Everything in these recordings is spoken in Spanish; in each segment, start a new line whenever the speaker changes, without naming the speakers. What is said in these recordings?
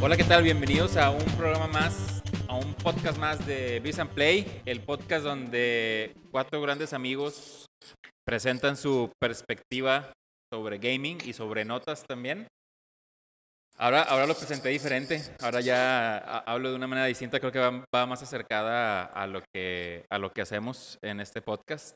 Hola, ¿qué tal? Bienvenidos a un programa más, a un podcast más de Biz and Play, el podcast donde cuatro grandes amigos presentan su perspectiva sobre gaming y sobre notas también. Ahora, ahora lo presenté diferente, ahora ya ha- hablo de una manera distinta, creo que va, va más acercada a, lo que, a lo que hacemos en este podcast.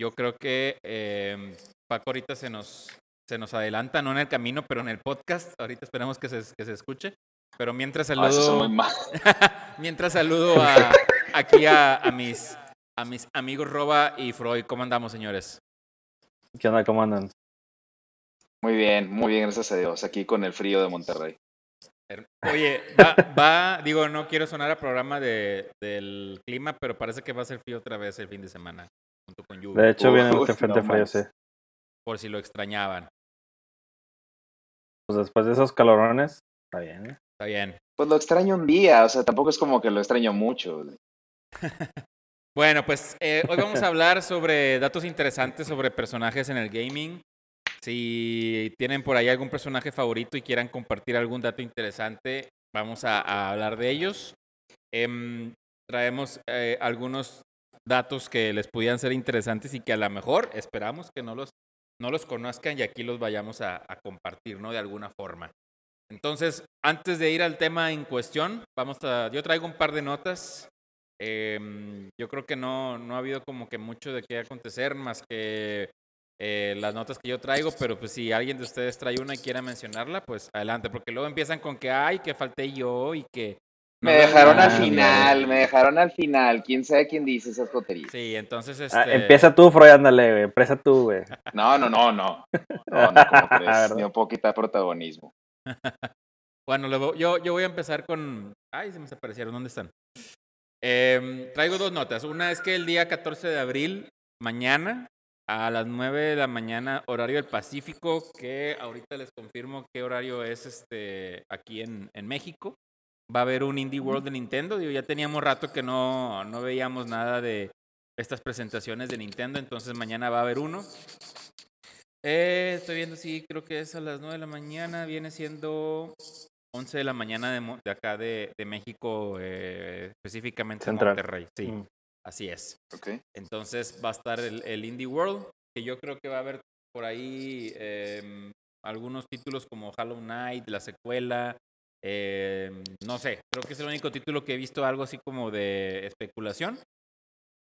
Yo creo que eh, Paco ahorita se nos, se nos adelanta, no en el camino, pero en el podcast. Ahorita esperamos que se, que se escuche. Pero mientras
Ah,
saludo, mientras saludo a, aquí a, a mis, a mis amigos Roba y Freud. ¿Cómo andamos, señores?
¿Qué onda? ¿Cómo andan?
Muy bien, muy bien, gracias a Dios. Aquí con el frío de Monterrey.
Oye, va, va- digo, no quiero sonar a programa de, del clima, pero parece que va a ser frío otra vez el fin de semana, junto con lluvia,
De hecho, viene
no
este frente frío,
manches.
sí.
por si lo extrañaban.
Pues después de esos calorones, está bien. ¿eh?
Está bien.
Pues lo extraño un día, o sea, tampoco es como que lo extraño mucho.
Bueno, pues eh, hoy vamos a hablar sobre datos interesantes sobre personajes en el gaming. Si tienen por ahí algún personaje favorito y quieran compartir algún dato interesante, vamos a, hablar de ellos. Em, traemos eh, algunos datos que les pudieran ser interesantes y que a lo mejor esperamos que no los, no los conozcan y aquí los vayamos a, a compartir, ¿no? De alguna forma. Entonces, antes de ir al tema en cuestión, vamos a, yo traigo un par de notas Em, yo creo que no, no ha habido como que mucho de qué acontecer más que eh, las notas que yo traigo, pero pues si alguien de ustedes trae una y quiera mencionarla, pues adelante, porque luego empiezan con que, ay, que falté yo y que... no
Me dejaron al
nada".
final, me dejaron al final. ¿Quién sabe quién dice esas tonterías?
Sí, entonces
Ah,
este...
empieza tú, Freud, ándale, güey. Empieza tú, güey.
No, no, no, no. No, no, ¿cómo crees? Ni un poco quitar protagonismo.
Bueno, luego- yo, yo voy a empezar con... Ay, se me desaparecieron, ¿dónde están? Em, traigo dos notas. Una es que el día 14 de abril, mañana, a las 9 de la mañana, horario del Pacífico, que ahorita les confirmo qué horario es este aquí en, en México. Va a haber un Indie World de Nintendo. Digo, ya teníamos rato que no, no veíamos nada de estas presentaciones de Nintendo, entonces mañana va a haber uno. Eh, estoy viendo, sí, creo que es a las 9 de la mañana, viene siendo 11 de la mañana de, de acá de, de México, eh, específicamente en
Central.
Monterrey. Sí,
Mm.
Así es.
¿Ok?
Entonces va a estar el, el Indie World, que yo creo que va a haber por ahí em, algunos títulos como Hollow Knight, la secuela. em, no sé, creo que es el único título que he visto algo así como de especulación.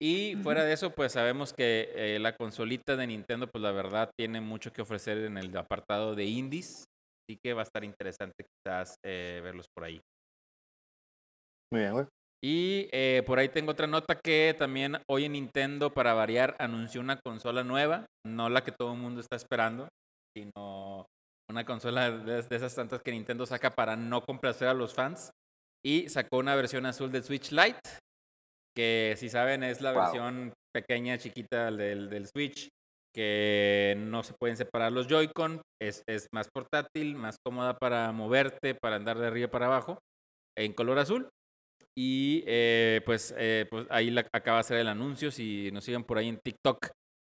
Y fuera de eso, pues sabemos que eh, la consolita de Nintendo, pues la verdad tiene mucho que ofrecer en el apartado de indies. Así que va a estar interesante quizás eh, verlos por ahí.
Muy bien, güey.
Y eh, por ahí tengo otra nota que también hoy en Nintendo, para variar, anunció una consola nueva, no la que todo el mundo está esperando, sino una consola de, de esas tantas que Nintendo saca para no complacer a los fans. Y sacó una versión azul del Switch Lite, que si saben es la
Wow.
versión pequeña, chiquita del, del Switch, que no se pueden separar los Joy-Con, es, es más portátil, más cómoda para moverte, para andar de arriba para abajo, en color azul. Y eh, pues, eh, pues ahí la- acaba de hacer el anuncio. Si nos siguen por ahí en TikTok,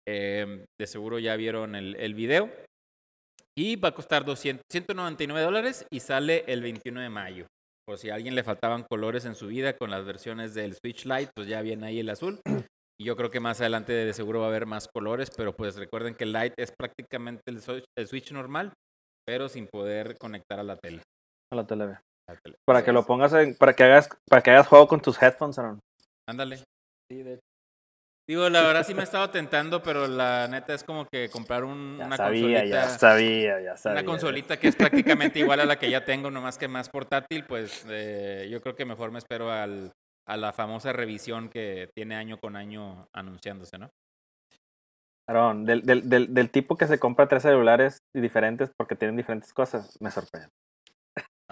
eh, de seguro ya vieron el, el video. Y va a costar 200, 199 dólares y sale el 21 de mayo. Por si a alguien le faltaban colores en su vida con las versiones del Switch Lite, pues ya viene ahí el azul. Y yo creo que más adelante de seguro va a haber más colores, pero pues recuerden que el Lite es prácticamente el Switch, normal, pero sin poder conectar a la tele.
A la tele, Para que lo pongas en, para que hagas, para que hagas juego con tus headphones, Aaron.
Ándale. Sí, de hecho. Digo, la verdad sí me he estado tentando, pero la neta es como que comprar un-
Ya
una
sabía,
consolita.
ya sabía, ya sabía.
Una consolita que es prácticamente igual a la que ya tengo, nomás que más portátil, pues eh, yo creo que mejor me espero al, a la famosa revisión que tiene año con año anunciándose, ¿no?
Aaron, del, del, del, del tipo que se compra tres celulares diferentes porque tienen diferentes cosas, me sorprende.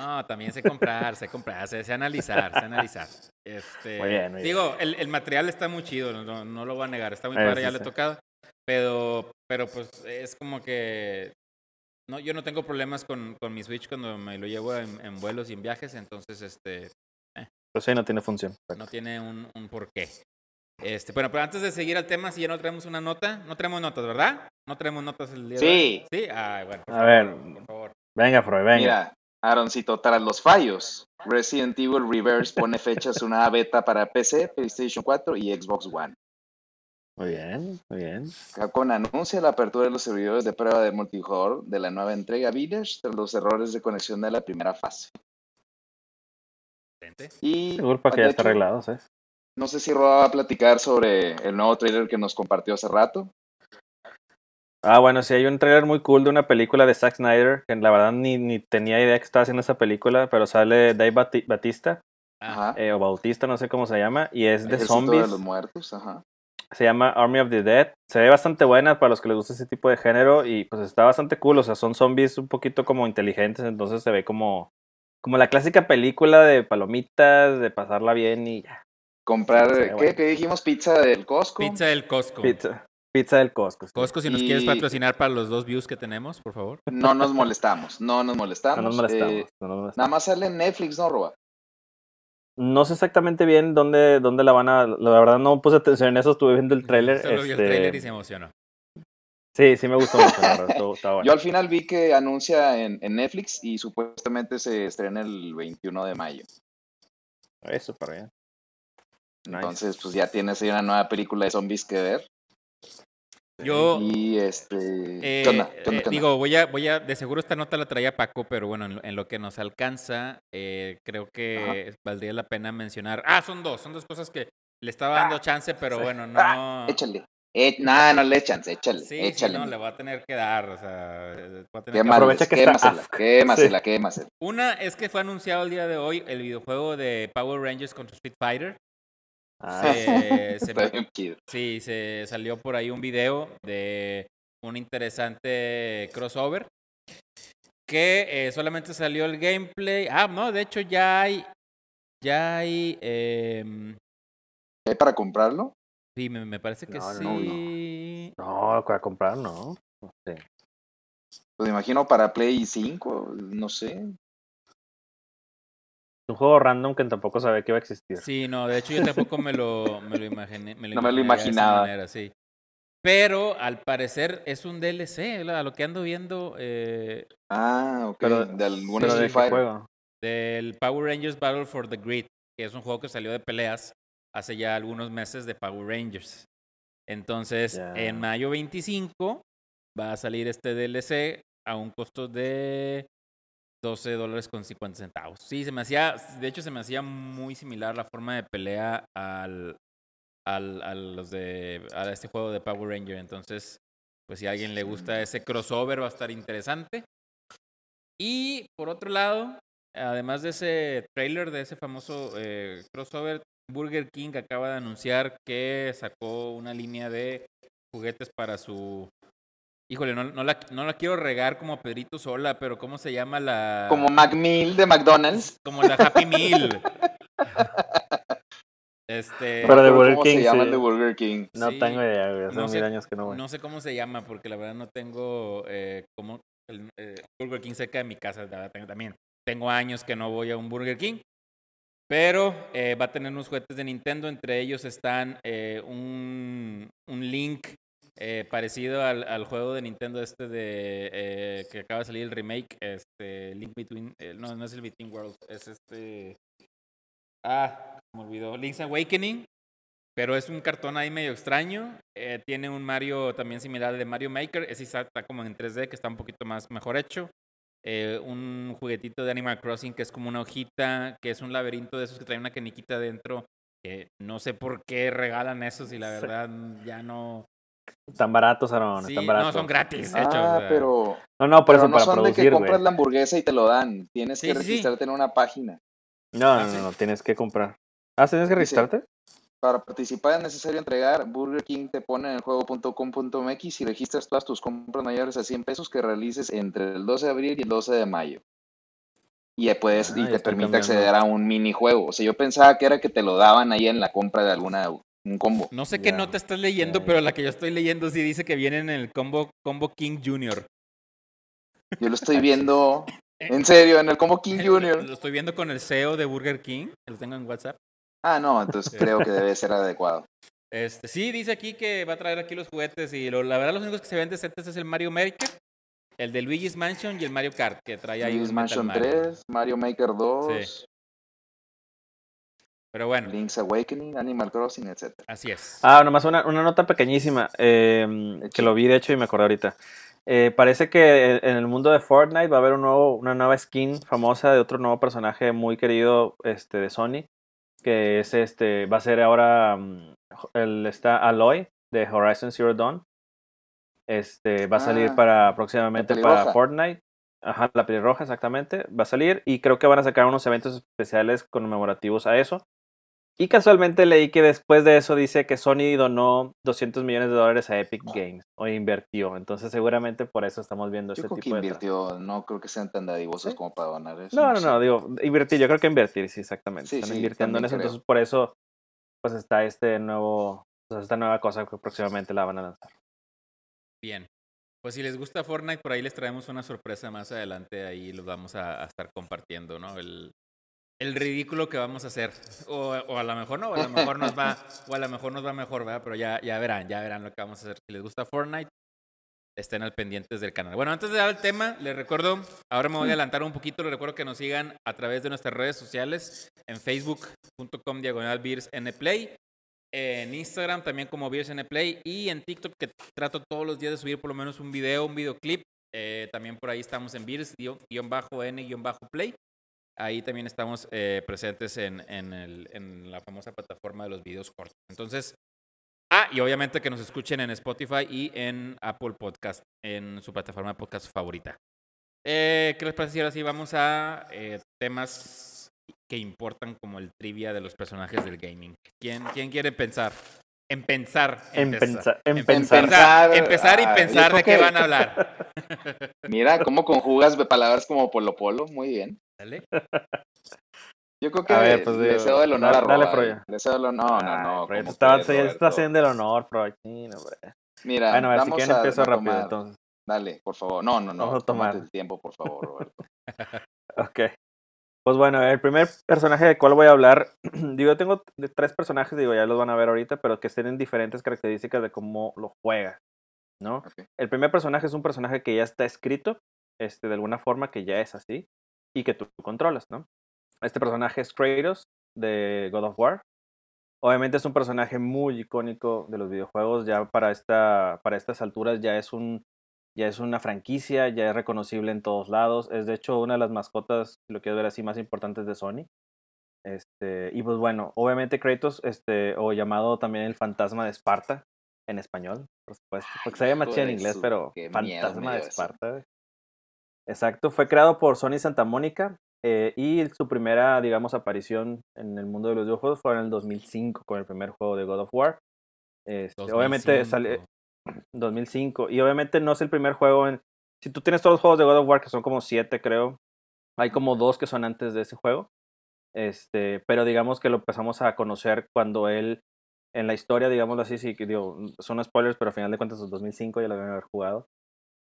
No, también sé comprar, sé comprar, sé, sé analizar, sé analizar. Este,
Muy bien, muy
digo, el, el material está muy chido, no, no lo voy a negar, está muy
Eh,
padre,
sí,
ya le he
sí.
tocado, pero, pero pues es como que no, yo no tengo problemas con, con mi Switch cuando me lo llevo en, en vuelos y en viajes, entonces este, eh,
Pues sí, no tiene función.
No tiene un, un porqué. Este, bueno, pero antes de seguir al tema, si ya no traemos una nota, no traemos notas, ¿verdad? No traemos notas el día de
Sí.
hoy. Sí. Ay, bueno. por
A ver.
favor, Por favor.
Venga, Freud, venga.
Mira, Aaroncito, tras los fallos, Resident Evil Reverse pone fechas una beta para PC, PlayStation 4 y Xbox One.
Muy bien, muy bien.
Capcom anuncia la apertura de los servidores de prueba de multijugador de la nueva entrega Village tras los errores de conexión de la primera fase. Y
Seguro para que
de
ya está arreglado, ¿sí?
No sé si Roa va a platicar sobre el nuevo trailer que nos compartió hace rato.
Ah, bueno, sí, hay un trailer muy cool de una película de Zack Snyder, que la verdad ni, ni tenía idea que estaba haciendo esa película, pero sale Dave Bati- Batista,
Ajá.
eh, o Bautista, no sé cómo se llama, y es de
Ejército
zombies.
de los muertos, ajá.
Se llama Army of the Dead. Se ve bastante buena para los que les gusta ese tipo de género y pues está bastante cool. O sea, son zombies un poquito como inteligentes, entonces se ve como, como la clásica película de palomitas, de pasarla bien y ya.
Comprar,
Sí,
¿qué,
bueno.
¿qué dijimos? Pizza del Costco.
Pizza del Costco.
Pizza, pizza del Costco. sí.
Costco, si nos
Y-
quieres patrocinar para los dos views que tenemos, por favor.
No nos molestamos, no nos molestamos.
No nos molestamos.
Eh,
no nos molestamos.
nada más sale en Netflix, ¿no, Roa?
No sé exactamente bien dónde, dónde la van a. La verdad no puse atención en eso, estuve viendo el trailer.
Solo vio el
este,
trailer y se emocionó.
Sí, sí me gustó mucho, la verdad, estuvo- estaba bueno.
Yo al final vi que anuncia en, en Netflix y supuestamente se estrena el 21 de mayo.
Es súper bien. Nice.
Entonces, pues ya tienes ahí una nueva película de zombies que ver.
Yo,
Y este.
eh,
¿Qué onda? ¿Qué onda?
eh,
¿Qué onda?
digo, voy a, voy a, de seguro esta nota la traía Paco, pero bueno, en, lo- en lo que nos alcanza, eh, creo que valdría la pena mencionar. Ah, son dos, son dos cosas que le estaba dando chance, pero
sí.
bueno, no.
Ah, échale. Eh, nah, no le echan, échale.
Sí, sí,
échale.
no, le voy a tener que dar, o sea, voy a tener que
Aprovecha que está
quémasela,
afk.
quémasela, quémasela.
Una es que fue anunciado el día de hoy el videojuego de Power Rangers contra Street Fighter.
Ah,
Se- se sí, se salió por ahí un video de un interesante crossover que eh, solamente salió el gameplay. Ah, no, de hecho ya hay, ya hay, em,
¿Hay para comprarlo?
sí, me, me parece que
No,
sí.
no, no, para comprar, no. No sé.
Pues me imagino para Play 5, no sé.
Un juego random que tampoco sabía que iba a existir.
Sí, no, de hecho yo tampoco me lo, me lo imaginé. Me lo
No me lo
imaginaría de esa
imaginaba.
manera, sí. Pero al parecer es un DLC, a lo que ando viendo eh,
Ah, ok.
Pero-
de algún
Pero ¿de
Street
qué
Fighter.
juego?
del Power Rangers Battle for the Grid, que es un juego que salió de peleas hace ya algunos meses de Power Rangers. Entonces, en mayo 25 va a salir este DLC a un costo de 12 dólares con 50 centavos. Sí, se me hacía, de hecho se me hacía muy similar la forma de pelea al, al, a los de, a este juego de Power Ranger. Entonces, pues si a alguien le gusta ese crossover va a estar interesante. Y por otro lado, además de ese trailer, de ese famoso eh, crossover, Burger King acaba de anunciar que sacó una línea de juguetes para su... Híjole, no, no, la, no la quiero regar como Pedrito Sola, pero ¿cómo se llama la...?
Como Macmill de McDonald's.
Como la Happy Meal. Este...
Pero de Burger
¿Cómo
King,
se llama
sí.
el de Burger King?
No
Sí,
tengo idea, güey. Hace
no
mil
sé-
años que no voy.
No sé cómo se llama, porque la verdad no tengo eh, como el eh, Burger King cerca de mi casa. la verdad, tengo- también tengo años que no voy a un Burger King. Pero eh, va a tener unos juguetes de Nintendo. Entre ellos están eh, un, un Link eh, parecido al, al juego de Nintendo este de eh, que acaba de salir el remake. Este Link Between. eh, no, no es el Between Worlds. Es este. Ah, me olvidó. Link's Awakening. Pero es un cartón ahí medio extraño. tiene un Mario también similar al de Mario Maker. Ese está, está como en 3D, que está un poquito más mejor hecho. Un juguetito de Animal Crossing que es como una hojita, que es un laberinto de esos que trae una caniquita dentro. Que no sé por qué regalan esos y la verdad ya no.
Están baratos, Aaron.
Sí,
están
no,
baratos.
son gratis, de hecho.
Ah,
o sea,
pero,
No, no, por
pero
eso,
no
para
son de que compras la hamburguesa y te lo dan. Tienes
Sí,
que registrarte en una página.
No,
Ah,
no,
sí.
no, no, tienes que comprar. Ah, ¿tienes que registrarte?
Para participar es necesario entregar. Burger King te pone en el juego.com.mx y registras todas tus compras mayores a 100 pesos que realices entre el 12 de abril y el 12 de mayo. Y puedes,
Ah,
y te permite
cambiando.
acceder a un minijuego. O sea, yo pensaba que era que te lo daban ahí en la compra de alguna un combo.
No sé qué nota estás leyendo,
Ya,
pero la que yo estoy leyendo sí dice que viene en el combo, combo King Junior.
Yo lo estoy viendo En serio, en el Combo King Junior.
Lo estoy viendo con el CEO de Burger King, lo tengo en WhatsApp.
Ah, no, entonces creo que debe ser adecuado.
Este, sí, dice aquí que va a traer aquí los juguetes y lo- la verdad los únicos que se ven decentes es el Mario Maker, el de Luigi's Mansion y el Mario Kart, que trae ahí
Luigi's Mansion
Mario.
3, Mario Maker 2,
Pero bueno,
Link's Awakening, Animal Crossing, etc.
así es.
Ah, nomás una, una nota pequeñísima, eh, que lo vi de hecho y me acordé ahorita. Eh, parece que en el mundo de Fortnite va a haber un nuevo, una nueva skin famosa de otro nuevo personaje muy querido este, de Sony, que es este, va a ser ahora mm, el está Aloy de Horizon Zero Dawn. Este va a salir
Ah,
para próximamente para. Fortnite. Ajá, la pelirroja, exactamente. Va a salir y creo que van a sacar unos eventos especiales conmemorativos a eso. Y casualmente leí que después de eso dice que Sony donó 200 millones de dólares a Epic Games o invirtió. Entonces seguramente por eso estamos viendo
Yo
este
creo que
tipo de...
invirtió, no creo que sean tan dadivosos
¿Sí?
como para donar eso.
No, no, no, digo, invertir, yo creo que invertir, sí, exactamente.
Sí,
Están
sí,
invirtiendo en eso,
creo.
entonces por eso pues está este nuevo, pues, esta nueva cosa que próximamente la van a lanzar.
Bien. Pues si les gusta Fortnite, por ahí les traemos una sorpresa más adelante. Ahí los vamos a, a estar compartiendo, ¿no? El, el ridículo que vamos a hacer. O, o a lo mejor no, o a lo mejor nos va, o a lo mejor nos va mejor, ¿verdad? Pero ya, ya verán, ya verán lo que vamos a hacer. Si les gusta Fortnite, estén al pendientes del canal. Bueno, antes de dar el tema, les recuerdo, ahora me voy a adelantar un poquito, les recuerdo que nos sigan a través de nuestras redes sociales, en facebook.com diagonal nplay, en Instagram también como Play y en TikTok que trato todos los días de subir por lo menos un video, un videoclip. Eh, también por ahí estamos en Beers Ahí también estamos eh, presentes en, en, el- en la famosa plataforma de los videos cortos. Entonces, ah, y obviamente que nos escuchen en Spotify y en Apple Podcast, en su plataforma de podcast favorita. Eh, ¿Qué les parece si ahora sí vamos a eh, temas que importan como el trivia de los personajes del gaming? ¿Quién, quién quiere pensar? En pensar.
En pensar, en
En
pensar.
pensar, empezar y
Ah,
pensar de qué
que-
van a hablar.
Mira cómo conjugas palabras como polo polo, muy bien.
¿Sale?
Yo creo que
A ver, pues,
le cedo el honor
dale-
a
dale,
Roa,
Froya.
eh. Le cedo el honor. No, no, no.
Ay, Freud,
¿cómo
estaba-
crees,
ya está
Roberto?
haciendo el honor, Freud. Sí, no.
Mira,
Bueno, a ver, si
vamos
quieren
a-
empiezo
a
rápido,
tomar.
entonces.
Dale, por favor. No, no, no.
Vamos a tomar.
el tiempo, por favor, Roberto.
Ok. Pues bueno, el primer personaje del cual voy a hablar, digo, yo tengo de tres personajes, digo, ya los van a ver ahorita, pero que tienen diferentes características de cómo lo juega, ¿no?
Ok.
El primer personaje es un personaje que ya está escrito, este, de alguna forma que ya es así, y que tú controlas, ¿no? Este personaje es Kratos, de God of War. Obviamente es un personaje muy icónico de los videojuegos, ya para, esta, para estas alturas ya es un ya es una franquicia, ya es reconocible en todos lados. Es de hecho una de las mascotas, si lo quieres ver así, más importantes de Sony. Este, y pues bueno, obviamente Kratos, este, o llamado también el fantasma de Esparta, en español, por supuesto. Porque se llama chido en inglés, pero fantasma de. Esparta. Exacto, fue creado por Sony Santa Mónica eh, y su primera, digamos, aparición en el mundo de los videojuegos fue en el 2005 con el primer juego de God of War. Este, obviamente
2005.
sale, 2005. Y obviamente no es el primer juego en... Si tú tienes todos los juegos de God of War, que son como siete, creo, hay como dos que son antes de ese juego. Este, pero digamos que lo empezamos a conocer cuando él, en la historia, digámoslo así, sí, que digo, son spoilers, pero al final de cuentas es 2005, ya lo deben haber jugado.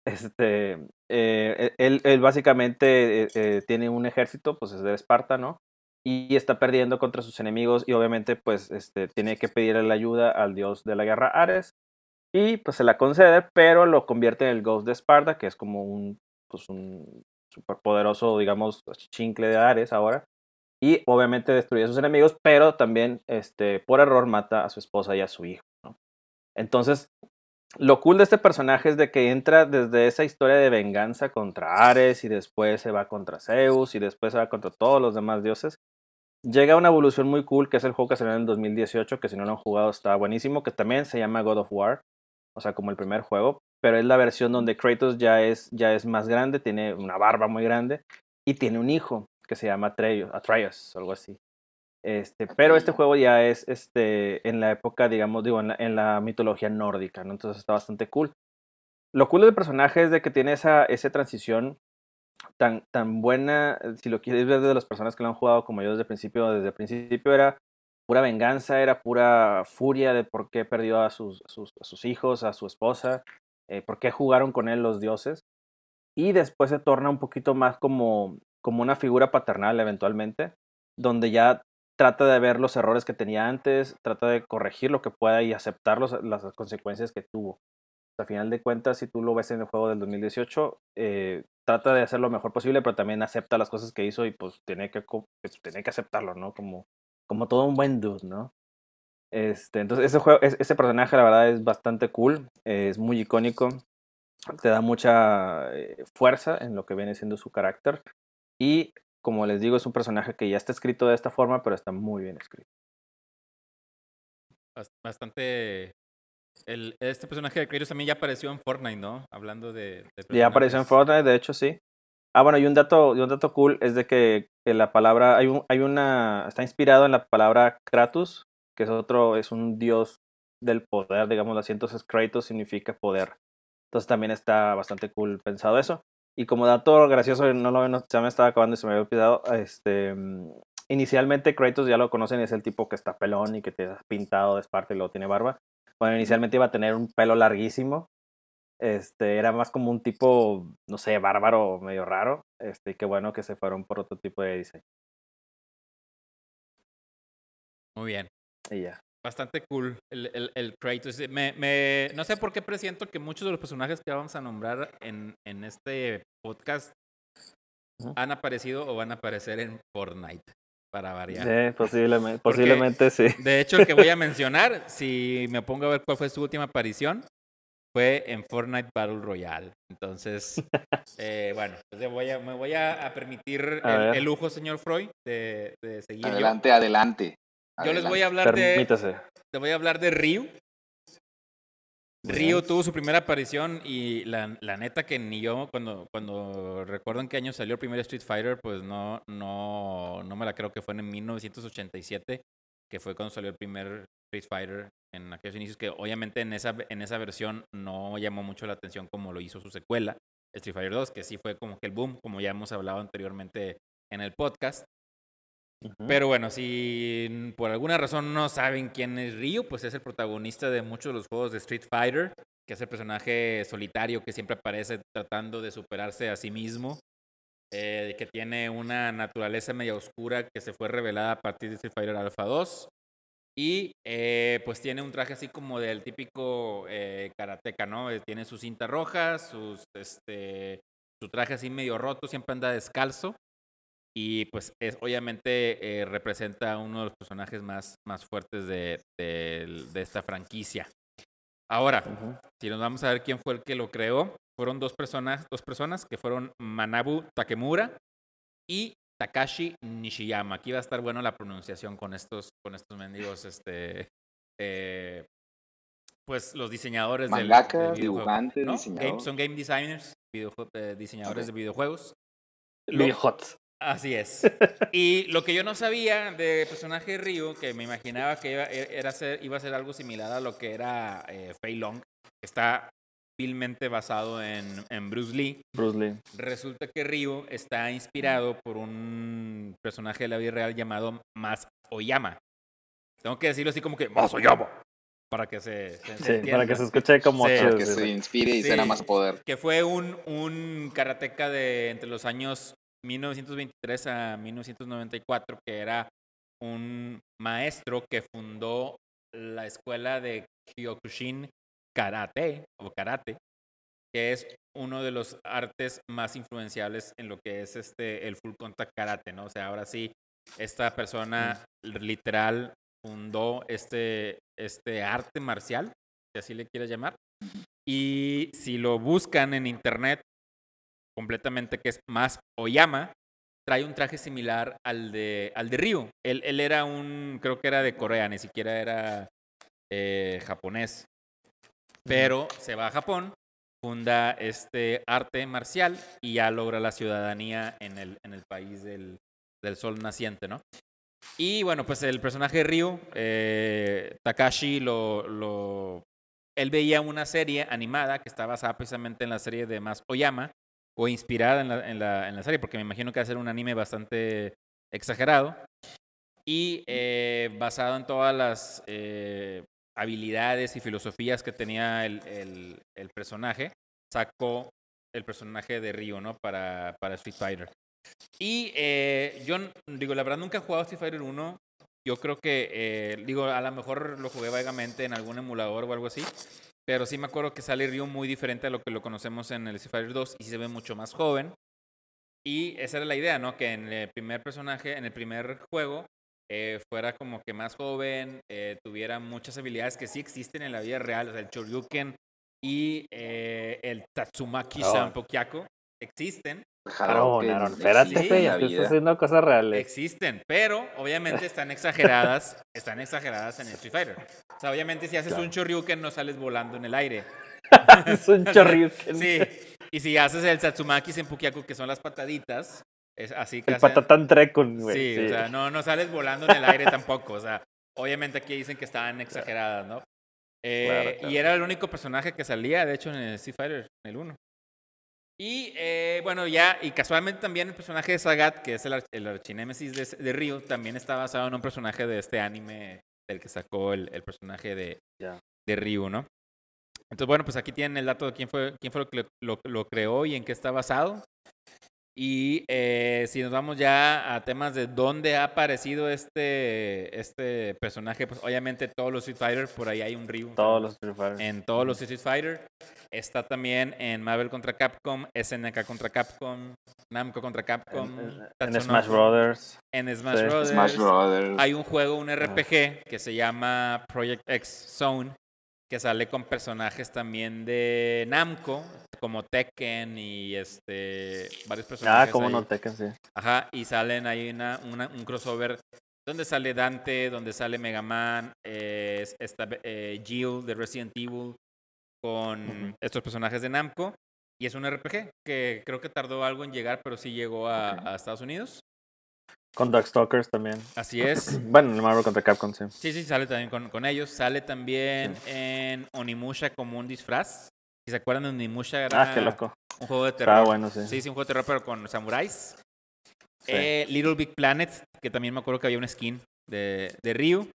Este, eh, él, básicamente eh, eh, tiene un ejército, pues es de Esparta, ¿no? Y está perdiendo contra sus enemigos y obviamente pues este, tiene que pedirle la ayuda al dios de la guerra Ares y pues se la concede, pero lo convierte en el Ghost de Esparta, que es como un, pues un superpoderoso, digamos, chincle de Ares ahora. Y obviamente destruye a sus enemigos, pero también este, por error mata a su esposa y a su hijo. ¿no? Entonces, lo cool de este personaje es de que entra desde esa historia de venganza contra Ares y después se va contra Zeus y después se va contra todos los demás dioses. Llega a una evolución muy cool que es el juego que salió en el 2018, que si no lo han jugado está buenísimo, que también se llama God of War, o sea, como el primer juego, pero es la versión donde Kratos ya es, ya es más grande, tiene una barba muy grande y tiene un hijo que se llama Atreus, Atreus algo así. Este, pero este juego ya es este, en la época, digamos, digo, en la, en la mitología nórdica, ¿no? Entonces está bastante cool. Lo cool del personaje es de que tiene esa, esa transición tan, tan buena, eh, si lo quieres ver desde las personas que lo han jugado como yo desde el principio, desde el principio era pura venganza, era pura furia de por qué perdió a sus, a sus, a sus hijos, a su esposa, eh, por qué jugaron con él los dioses. y después se torna un poquito más como, como una figura paternal eventualmente, donde ya trata de ver los errores que tenía antes, trata de corregir lo que pueda y aceptar las consecuencias que tuvo. Al final de cuentas, si tú lo ves en el juego del 2018, eh, trata de hacer lo mejor posible, pero también acepta las cosas que hizo y pues tiene que, pues, tiene que aceptarlo, ¿no? Como, como todo un buen dude, ¿no? Este, entonces, ese, juego, ese personaje, la verdad, es bastante cool, es muy icónico, te da mucha eh, fuerza en lo que viene siendo su carácter. Y como les digo, es un personaje que ya está escrito de esta forma, pero está muy bien escrito.
Bastante. El, este personaje de Kratos también ya apareció en Fortnite, ¿no? Hablando de.
ya apareció en Fortnite, de hecho, sí. Ah, bueno, y un dato, y un dato cool es de que, que, la palabra, hay, un, hay una, está inspirado en la palabra Kratos, que es otro, es un dios del poder, digamos así, entonces Kratos significa poder. Entonces también está bastante cool pensado eso. Y como dato gracioso, no lo no, ya me estaba acabando y se me había olvidado, este, inicialmente Kratos ya lo conocen, es el tipo que está pelón y que te ha pintado de y luego tiene barba. Bueno, inicialmente iba a tener un pelo larguísimo, este, era más como un tipo, no sé, bárbaro, medio raro, este, qué bueno que se fueron por otro tipo de diseño.
Muy bien.
Y ya.
Bastante cool el, el, el Kratos. Me, me, no sé por qué presiento que muchos de los personajes que vamos a nombrar en, en este podcast han aparecido o van a aparecer en Fortnite, para variar.
Sí, posiblemente, posiblemente sí.
De hecho, el que voy a mencionar, si me pongo a ver cuál fue su última aparición, fue en Fortnite Battle Royale. Entonces, eh, bueno, pues voy a, me voy a, permitir el, lujo, señor Freud, de, de seguir.
Adelante, adelante.
Yo les voy a hablar de. Te voy a hablar de Ryu. Ryu tuvo su primera aparición y la, la, neta que ni yo, cuando, cuando recuerdo en qué año salió el primer Street Fighter, pues no, no, no me la creo que fue en 1987, que fue cuando salió el primer Street Fighter en aquellos inicios, que obviamente en esa, en esa versión no llamó mucho la atención como lo hizo su secuela, Street Fighter 2, que sí fue como que el boom, como ya hemos hablado anteriormente en el podcast. Pero bueno, si por alguna razón no saben quién es Ryu, pues es el protagonista de muchos de los juegos de Street Fighter, que es el personaje solitario que siempre aparece tratando de superarse a sí mismo, eh, que tiene una naturaleza media oscura que se fue revelada a partir de Street Fighter Alpha 2. Y eh, pues tiene un traje así como del típico eh, karateca, ¿no? tiene su cinta roja, sus, este, su traje así medio roto, siempre anda descalzo. Y pues es, obviamente eh, representa uno de los personajes más, más fuertes de, de, esta franquicia. Ahora, si nos vamos a ver quién fue el que lo creó, fueron dos personas, dos personas que fueron Manabu Takemura y Takashi Nishiyama. Aquí va a estar bueno la pronunciación con estos, con estos mendigos, este, eh, pues los diseñadores
del,
del son game designers, eh, diseñadores de videojuegos.
Hot.
Así es. Y lo que yo no sabía de personaje de Ryu, que me imaginaba que iba, e, era ser, iba a ser algo similar a lo que era eh, Fei Long, que está vilmente basado en, en, Bruce Lee.
Bruce Lee.
Resulta que Ryu está inspirado por un personaje de la vida real llamado Mas Oyama. Tengo que decirlo así como que Mas Oyama. Para que se,
sí, para que se escuche como
sí, que se inspire y tenga más poder.
Que fue un, un karateca de entre los años 1923 a 1994, que era un maestro que fundó la escuela de Kyokushin Karate, o Karate, que es uno de los artes más influenciables en lo que es este, el full contact karate, ¿no? O sea, ahora sí, esta persona literal fundó este, este arte marcial, si así le quieres llamar. Y si lo buscan en internet, completamente, que es más Oyama, trae un traje similar al de, al de Ryu. Él, él era un, creo que era de Corea, ni siquiera era eh, japonés. Pero se va a Japón, funda este arte marcial y ya logra la ciudadanía en el, en el país del, del sol naciente, ¿no? Y bueno, pues el personaje de Ryu, eh, Takashi, lo, lo, él veía una serie animada que está basada precisamente en la serie de Mas Oyama, o inspirada en la, en la, en la serie, porque me imagino que va a ser un anime bastante exagerado y eh, basado en todas las eh, habilidades y filosofías que tenía el, el, el, personaje, sacó el personaje de Ryu, ¿no? Para, para Street Fighter. Y eh, yo, digo, la verdad nunca he jugado Street Fighter 1. Yo creo que, eh, digo, a lo mejor lo jugué vagamente en algún emulador o algo así. Pero sí me acuerdo que sale Ryu muy diferente a lo que lo conocemos en el Street Fighter 2 y se ve mucho más joven. Y esa era la idea, ¿no? Que en el primer personaje, en el primer juego, eh, fuera como que más joven, eh, tuviera muchas habilidades que sí existen en la vida real, o sea, el Choryuken y eh, el Tatsumaki
Oh.
Sanpokiako existen,
Aaron, espérate,
existe
güey,
en
ya
la
te estás haciendo cosas reales.
existen, pero obviamente están exageradas, están exageradas en el Street Fighter. O sea, obviamente si haces
Claro.
un Choryuken no sales volando en el aire.
es un chorriuken.
Sí, y si haces el Tatsumaki Senpukiaku, que son las pataditas, es así que
El
hacen-
patatán trecon, güey.
Sí,
sí.
o sea, no, no sales volando en el aire tampoco. O sea, obviamente aquí dicen que estaban exageradas, ¿no? Eh,
Claro, claro.
Y era el único personaje que salía, de hecho, en el Street Fighter, en el 1. Y eh, bueno, ya, y casualmente también el personaje de Sagat, que es el, arch- el archinémesis de, de Ryu, también está basado en un personaje de este anime del que sacó el, el personaje de, de Ryu, ¿no? Entonces, bueno, pues aquí tienen el dato de quién fue, quién fue lo que lo- lo creó y en qué está basado. Y eh, si nos vamos ya a temas de dónde ha aparecido este, este personaje, pues obviamente todos los Street Fighter, por ahí hay un Ryu.
Todos los Street Fighter.
En todos los Street Fighter. Está también en Marvel contra Capcom, SNK contra Capcom, Namco contra Capcom,
En, en- en
Tatsunoko,
Smash Brothers.
En Smash
Sí.
Brothers.
Smash Brothers.
Hay un juego, un RPG, que se llama Project X Zone, que sale con personajes también de Namco, como Tekken y este varios
Ah,
personajes.
como
ahí.
no Tekken, sí.
Ajá, y salen ahí una, una- un crossover donde sale Dante, donde sale Mega Man, eh, es- está eh, Jill de Resident Evil con estos personajes de Namco. Y es un RPG que creo que tardó algo en llegar, pero sí llegó a Estados Unidos.
Con Darkstalkers también.
Así es.
Bueno, el Marvel contra Capcom, sí.
Sí, sí, sale también con, con ellos. Sale también en Onimusha como un disfraz. Si se acuerdan de Onimusha, era
Ah, qué loco.
un juego de terror.
Estaba bueno, sí.
Sí, sí, un juego de terror, pero con samuráis.
Sí.
Eh, Little Big Planet, que también me acuerdo que había una skin de, de Ryu.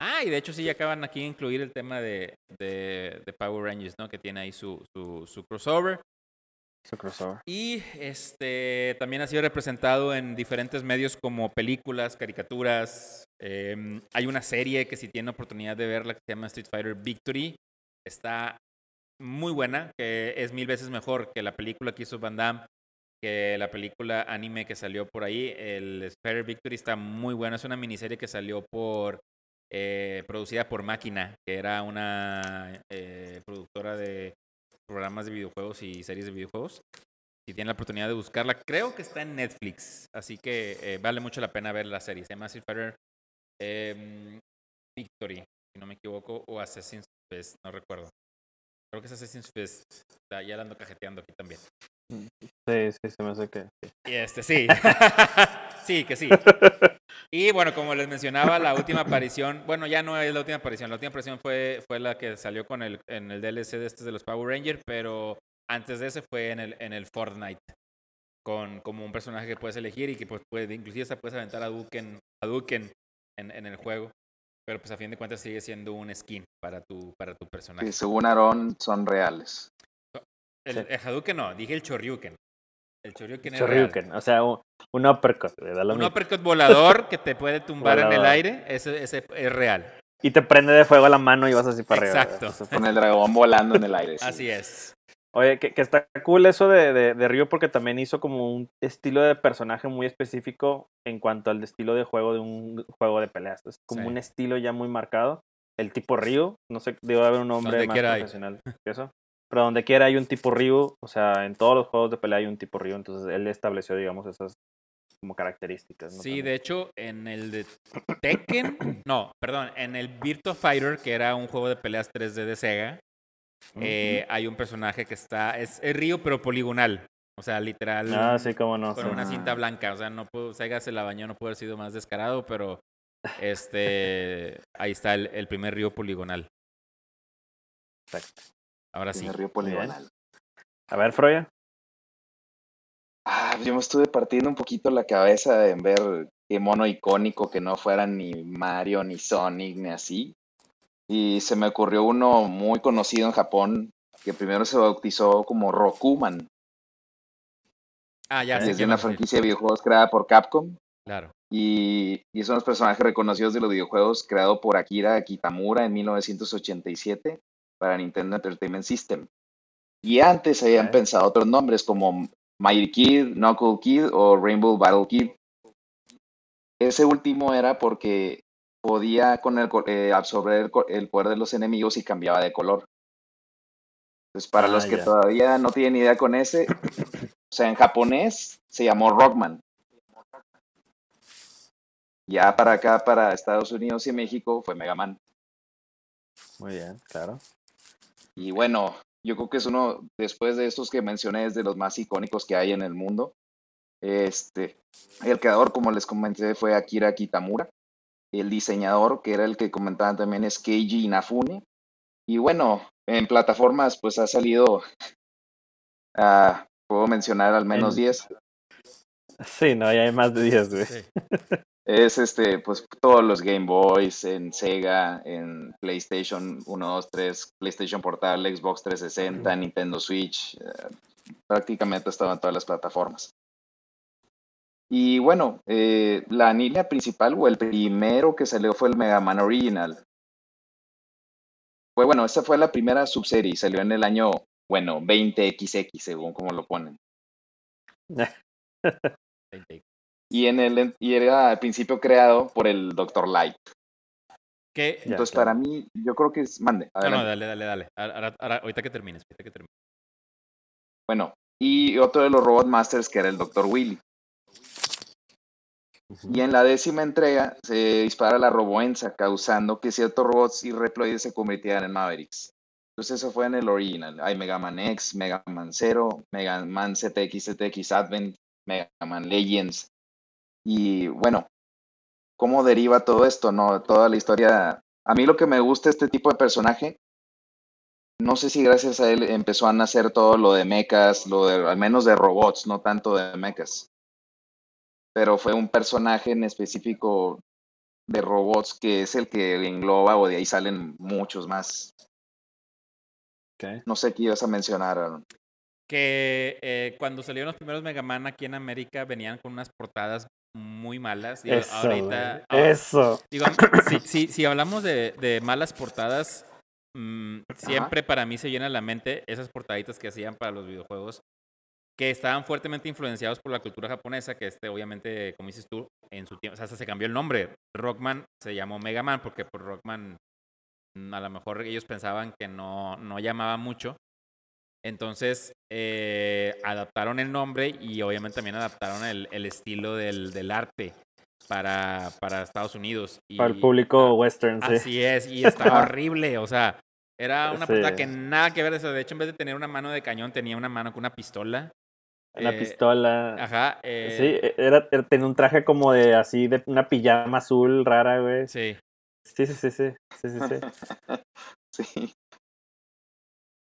Ah, y de hecho sí, ya acaban aquí de incluir el tema de, de, de Power Rangers, ¿no? Que tiene ahí su, su, su crossover. Y este también ha sido representado en diferentes medios como películas, caricaturas. em, hay una serie que si tienen oportunidad de verla que se llama Street Fighter Victory. Está muy buena, que es mil veces mejor que la película que hizo Van Damme, que la película anime que salió por ahí. El Street Fighter Victory está muy buena. Es una miniserie que salió por eh, producida por Máquina, que era una eh, productora de programas de videojuegos y series de videojuegos. Si tienen la oportunidad de buscarla, creo que está en Netflix, así que eh, vale mucho la pena ver la serie. Se llama Street Fighter em, Victory, si no me equivoco, o Assassin's Fest, no recuerdo. Creo que es Assassin's Fest. Ya ya la ando cajeteando aquí también.
Sí, sí, se me hace que. sí.
Y este, sí. sí, que sí. Y bueno, como les mencionaba, la última aparición, bueno, ya no es la última aparición, la última aparición fue, fue la que salió con el, en el DLC de este de los Power Rangers, pero antes de ese fue en el, en el Fortnite, con como un personaje que puedes elegir y que pues puede, inclusive hasta puedes aventar a Duken, a Duken en, en el juego, pero pues a fin de cuentas sigue siendo un skin para tu, para tu personaje.
Que según Aaron son reales.
El,
Sí.
el Hadouken no, dije el Choryuken. El Choryuken es real.
Shoryuken, o sea, un, un uppercut, güey, da lo
Un
mismo.
uppercut volador que te puede tumbar en el aire, ese, ese es real.
Y te prende de fuego la mano y vas así para arriba.
Exacto.
Con el dragón volando en el aire. sí.
Así es.
Oye, que, que está cool eso de, de, de Ryu porque también hizo como un estilo de personaje muy específico en cuanto al estilo de juego de un juego de peleas. Es como
Sí.
un estilo ya muy marcado. El tipo Ryu, no sé, debe haber un nombre más profesional que eso. Pero donde quiera hay un tipo Ryu, o sea, en todos los juegos de pelea hay un tipo Ryu, entonces él estableció, digamos, esas como características. ¿no?
Sí,
También.
de hecho, en el de Tekken, no, perdón, en el Virtua Fighter, que era un juego de peleas 3D de Sega, eh, hay un personaje que está, es, es Ryu, pero poligonal. O sea, literal,
Ah, sí, cómo no.
con
sí.
una cinta blanca. O sea, no pudo, Sega se la bañó, no puede haber sido más descarado, pero este, ahí está el, el primer Ryu poligonal.
Perfecto.
Ahora sí.
Río poligonal.
A ver, Froya.
Ah, yo me estuve partiendo un poquito la cabeza en ver qué mono icónico que no fuera ni Mario, ni Sonic, ni así. Y se me ocurrió uno muy conocido en Japón, que primero se bautizó como Rokuman,
Ah, ya,
es
sé
de una franquicia de videojuegos creada por Capcom.
Claro.
Y, y son los personajes reconocidos de los videojuegos creado por Akira Kitamura en 1987 para Nintendo Entertainment System. Y antes habían pensado otros nombres como Mighty Kid, Knuckle Kid o Rainbow Battle Kid. Ese último era porque podía con el, eh, absorber el, poder de los enemigos y cambiaba de color. Entonces, para
Ah,
los que
ya.
todavía no tienen idea con ese, o sea, en japonés se llamó Rockman. Ya para acá, para Estados Unidos y México, fue Mega Man.
Muy bien, claro.
Y bueno, yo creo que es uno, después de estos que mencioné, es de los más icónicos que hay en el mundo. Este, el creador, como les comenté, fue Akira Kitamura. El diseñador, que era el que comentaban también, es Keiji Inafune. Y bueno, en plataformas, pues ha salido, ah, puedo mencionar al menos
En-
10.
Sí, no, ya hay más de 10, güey.
Sí.
Es este, pues todos los Game Boys, en Sega, en PlayStation 1, 2, 3, PlayStation Portable, Xbox 360, Nintendo Switch, eh, prácticamente estaba en todas las plataformas. Y bueno, eh, la línea principal o el primero que salió fue el Mega Man Original. Fue bueno, esa fue la primera subserie salió en el año, bueno, 20XX, según como lo ponen. Y, en el, y era al principio creado por el Dr. Light.
¿Qué?
Ya,
Entonces,
claro.
para mí, yo creo que es. Mande,
No, no,
adelante.
dale, dale, dale. Ahora- ahora- ahorita que termines, ahorita que termines.
Bueno, y otro de los Robot Masters que era el Dr. Willy. Y en la décima entrega se dispara la Roboenza, causando que ciertos robots y reploides se convirtieran en Mavericks. Entonces, eso fue en el original. Hay Mega Man X, Mega Man Zero, Mega Man ZX, ZX Advent, Mega Man Legends. Y bueno, ¿cómo deriva todo esto? No, toda la historia. A mí lo que me gusta este tipo de personaje, no sé si gracias a él empezó a nacer todo lo de mechas, lo de, al menos de robots, no tanto de mechas. Pero fue un personaje en específico de robots que es el que engloba o de ahí salen muchos más. No sé qué ibas a mencionar. Aaron.
Que eh, cuando salieron los primeros Mega Man aquí en América venían con unas portadas muy malas. Y
Eso,
ahorita. ah,
Eso.
Digo, si, si, si hablamos de, de malas portadas, mm, siempre para mí se llena la mente esas portaditas que hacían para los videojuegos que estaban fuertemente influenciados por la cultura japonesa, que este, obviamente, como dices tú, en su tiempo, o sea, hasta se cambió el nombre. Rockman se llamó Mega Man porque por Rockman mm, a lo mejor ellos pensaban que no, no llamaba mucho. Entonces eh, adaptaron el nombre y obviamente también adaptaron el, el estilo del, del arte para, para Estados Unidos. Y,
Para el público western, sí.
Así es, y estaba horrible, o sea, era una
Sí.
portada que nada que ver eso. De hecho, en vez de tener una mano de cañón, tenía una mano con una pistola.
Una
Eh,
pistola.
Ajá. eh,
Sí, era, era- tenía un traje como de así, de una pijama azul rara, güey.
sí.
Sí, sí, sí, sí. Sí, sí, sí.
Sí.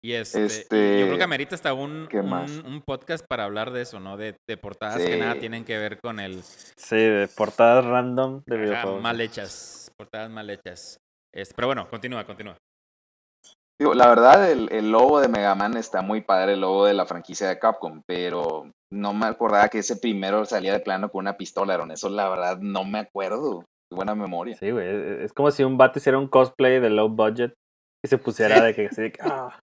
Y este,
Este,
yo creo que amerita hasta un, un, un podcast para hablar de eso, ¿no? De, de portadas que nada tienen que ver con el
Sí, de portadas random de
ajá,
videojuegos.
mal hechas. Portadas mal hechas. Este, pero bueno, continúa, continúa.
Digo, la verdad, el, el logo de Mega Man está muy padre, el logo de la franquicia de Capcom, pero no me acordaba que ese primero salía de plano con una pistola, Aaron. Eso la verdad no me acuerdo. Qué buena memoria.
Sí, güey. Es es como si un vato hiciera un cosplay de low budget y se pusiera
Sí.
de que así de que, ah,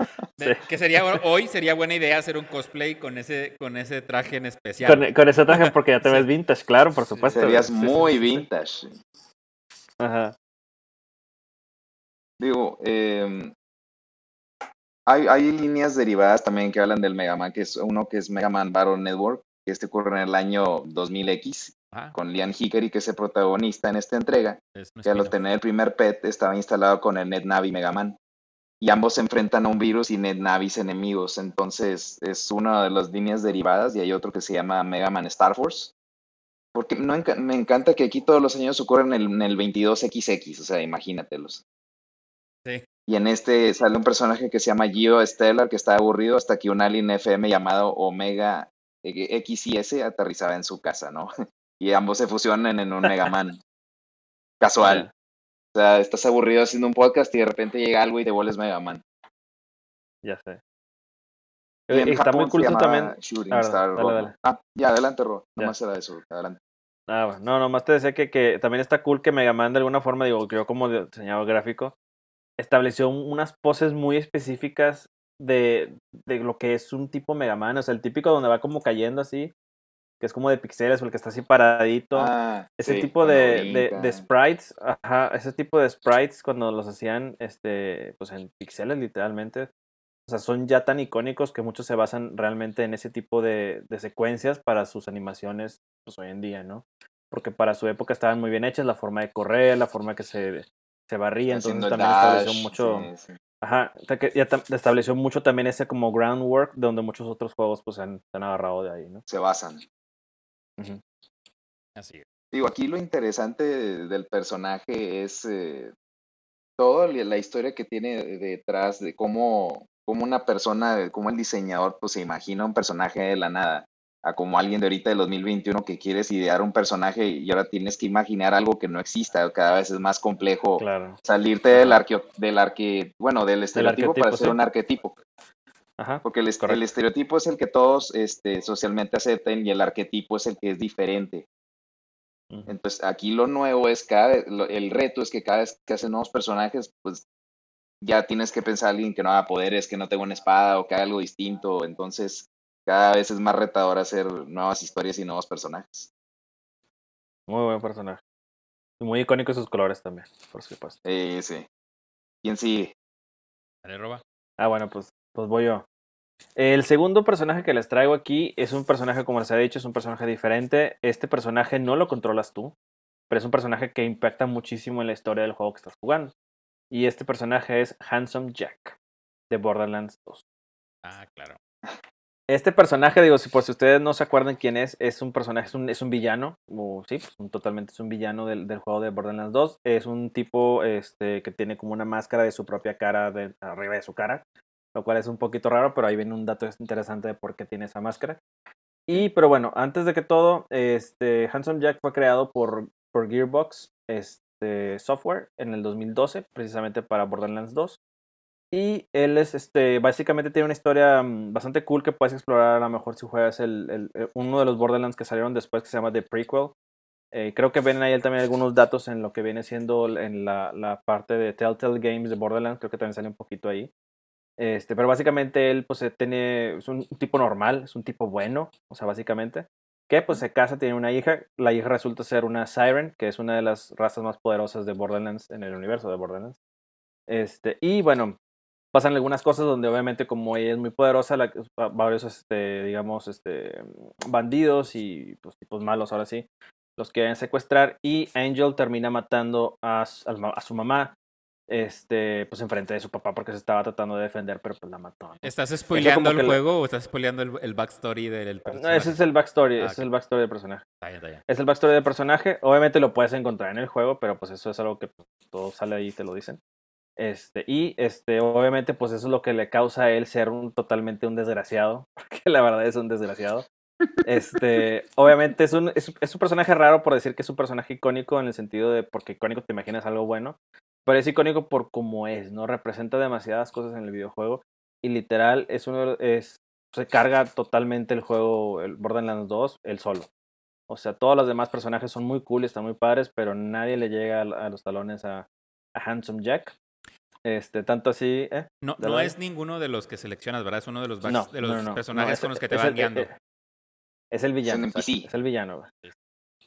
De-
Sí.
Que sería hoy sería buena idea hacer un cosplay con ese con ese traje en especial.
con, con ese traje porque ya te
Sí.
ves vintage, claro, por supuesto.
Serías muy
sí, sí.
vintage.
Ajá.
Digo, eh, hay, hay líneas derivadas también que hablan del Mega Man, que es uno que es Mega Man Battle Network, que este ocurre en el año 2000X,
Ajá,
con Lian Hickory, que es el protagonista en esta entrega.
es
que al obtener el primer PET estaba instalado con el NetNavi Mega Man. Y ambos se enfrentan a un virus y NetNavis enemigos. Entonces es una de las líneas derivadas y hay otro que se llama Mega Man Star Force. Porque no me encanta que aquí todos los años ocurren en el, en el 22XX, o sea, imagínatelos.
Sí.
Y en este sale un personaje que se llama Gio Stellar, que está aburrido hasta que un alien FM llamado Omega XIS aterrizaba en su casa, ¿no? Y ambos se fusionan en un Mega Man. Casual. O sea, estás aburrido haciendo un podcast y de repente llega algo y te vuelves Mega Man.
Ya sé.
Y en
Está muy cool también.
Shooting
A ver,
Star
dale,
Robo.
dale.
Ah, ya, adelante, Ro.
Ya.
Nomás era eso, adelante.
Ah, bueno, no, nomás te decía que, que también está cool que Mega Man de alguna forma, digo, yo como diseñador gráfico, estableció un- unas poses muy específicas de, de lo que es un tipo Mega Man, o sea, el típico donde va como cayendo así, que es como de pixeles o el que está así paradito.
Ah,
ese
sí,
tipo de, de, de sprites, ajá, ese tipo de sprites cuando los hacían este, pues en pixeles literalmente. O sea, son ya tan icónicos que muchos se basan realmente en ese tipo de, de secuencias para sus animaciones pues hoy en día, ¿no? Porque para su época estaban muy bien hechas, la forma de correr, la forma que se, se barría, entonces
Haciendo
también estableció mucho,
sí, sí.
ajá, o sea, que ya estableció mucho también ese como groundwork donde muchos otros juegos pues se han, se han agarrado de ahí, ¿no?
Se basan.
Ujú.
Así es.
Digo, aquí lo interesante del personaje es eh, toda la historia que tiene detrás de cómo, cómo una persona, cómo el diseñador pues se imagina un personaje de la nada, a como alguien de ahorita de 2021 que quieres idear un personaje y ahora tienes que imaginar algo que no exista, cada vez es más complejo
Claro,
salirte del arqueo, del arque, bueno, del estereotipo para ser
sí.
un arquetipo.
Ajá,
Porque el, est-
Correcto.
el estereotipo es el que todos este, socialmente acepten y el arquetipo es el que es diferente. Entonces, aquí lo nuevo es cada, lo- el reto es que cada vez que hacen nuevos personajes, pues ya tienes que pensar a alguien que no haga poderes, que no tenga una espada o que haga algo distinto. Entonces, cada vez es más retador hacer nuevas historias y nuevos personajes.
muy buen personaje. Y muy icónico sus colores también, por supuesto.
Eh, sí. ¿Quién sigue?
Dale, roba.
Ah, bueno, pues, pues voy yo. El segundo personaje que les traigo aquí es un personaje, como les he dicho, es un personaje diferente. Este personaje no lo controlas tú, pero es un personaje que impacta muchísimo en la historia del juego que estás jugando. Y este personaje es Handsome Jack, de Borderlands 2.
Ah, claro.
Este personaje, digo, si por si ustedes no se acuerdan quién es, es un personaje, es un, es un villano, o sí, pues, un- totalmente es un villano del, del juego de Borderlands 2. Es un tipo este, que tiene como una máscara de su propia cara de, arriba de su cara, lo cual es un poquito raro, pero ahí viene un dato interesante de por qué tiene esa máscara. Y, pero bueno, antes de que todo, este, Handsome Jack fue creado por, por Gearbox este, Software en el 2012, precisamente para Borderlands 2. Y él es, este, básicamente tiene una historia mm, bastante cool que puedes explorar a lo mejor si juegas el, el- el- uno de los Borderlands que salieron después que se llama The Prequel. Eh, creo que ven ahí también algunos datos en lo que viene siendo en la, la parte de Telltale Games de Borderlands, creo que también sale un poquito ahí. Este, pero básicamente él pues eh, tiene, es un tipo normal, es un tipo bueno, o sea, básicamente, que pues se casa, tiene una hija, la hija resulta ser una Siren, que es una de las razas más poderosas de Borderlands en el universo de Borderlands. Este, y bueno, pasan algunas cosas donde obviamente como ella es muy poderosa, la- va- varios, este, digamos, este, bandidos y pues, tipos malos ahora sí, los quieren secuestrar y Angel termina matando a su mamá, este, pues enfrente de su papá porque se estaba tratando de defender, pero pues la mató. ¿no?
¿Estás spoileando el
la-
juego o estás spoileando el, el backstory del
No,
personaje?
ese es el backstory,
Ah,
ese es el backstory del personaje.
Está bien, está bien.
Es el backstory del personaje. Obviamente lo puedes encontrar en el juego, pero pues eso es algo que pues, todo sale ahí y te lo dicen. Este, y este, obviamente, pues eso es lo que le causa a él ser un totalmente un desgraciado. Porque la verdad es un desgraciado. Este, obviamente es un, es, es un personaje raro por decir que es un personaje icónico en el sentido de porque icónico te imaginas algo bueno. Pero es icónico por cómo es, ¿no? Representa demasiadas cosas en el videojuego. Y literal, es uno, es, se carga totalmente el juego, el Borderlands 2, él solo. O sea, todos los demás personajes son muy cool, están muy padres, pero nadie le llega a, a los talones a, a Handsome Jack. Este, tanto así, ¿eh?
No,
¿De
no es ninguno de los que seleccionas, ¿verdad? Es uno de los,
No,
de los
no, no, no.
personajes
No,
con los que te van
el-
guiando.
eh, Es el villano.
NPC.
Es el villano.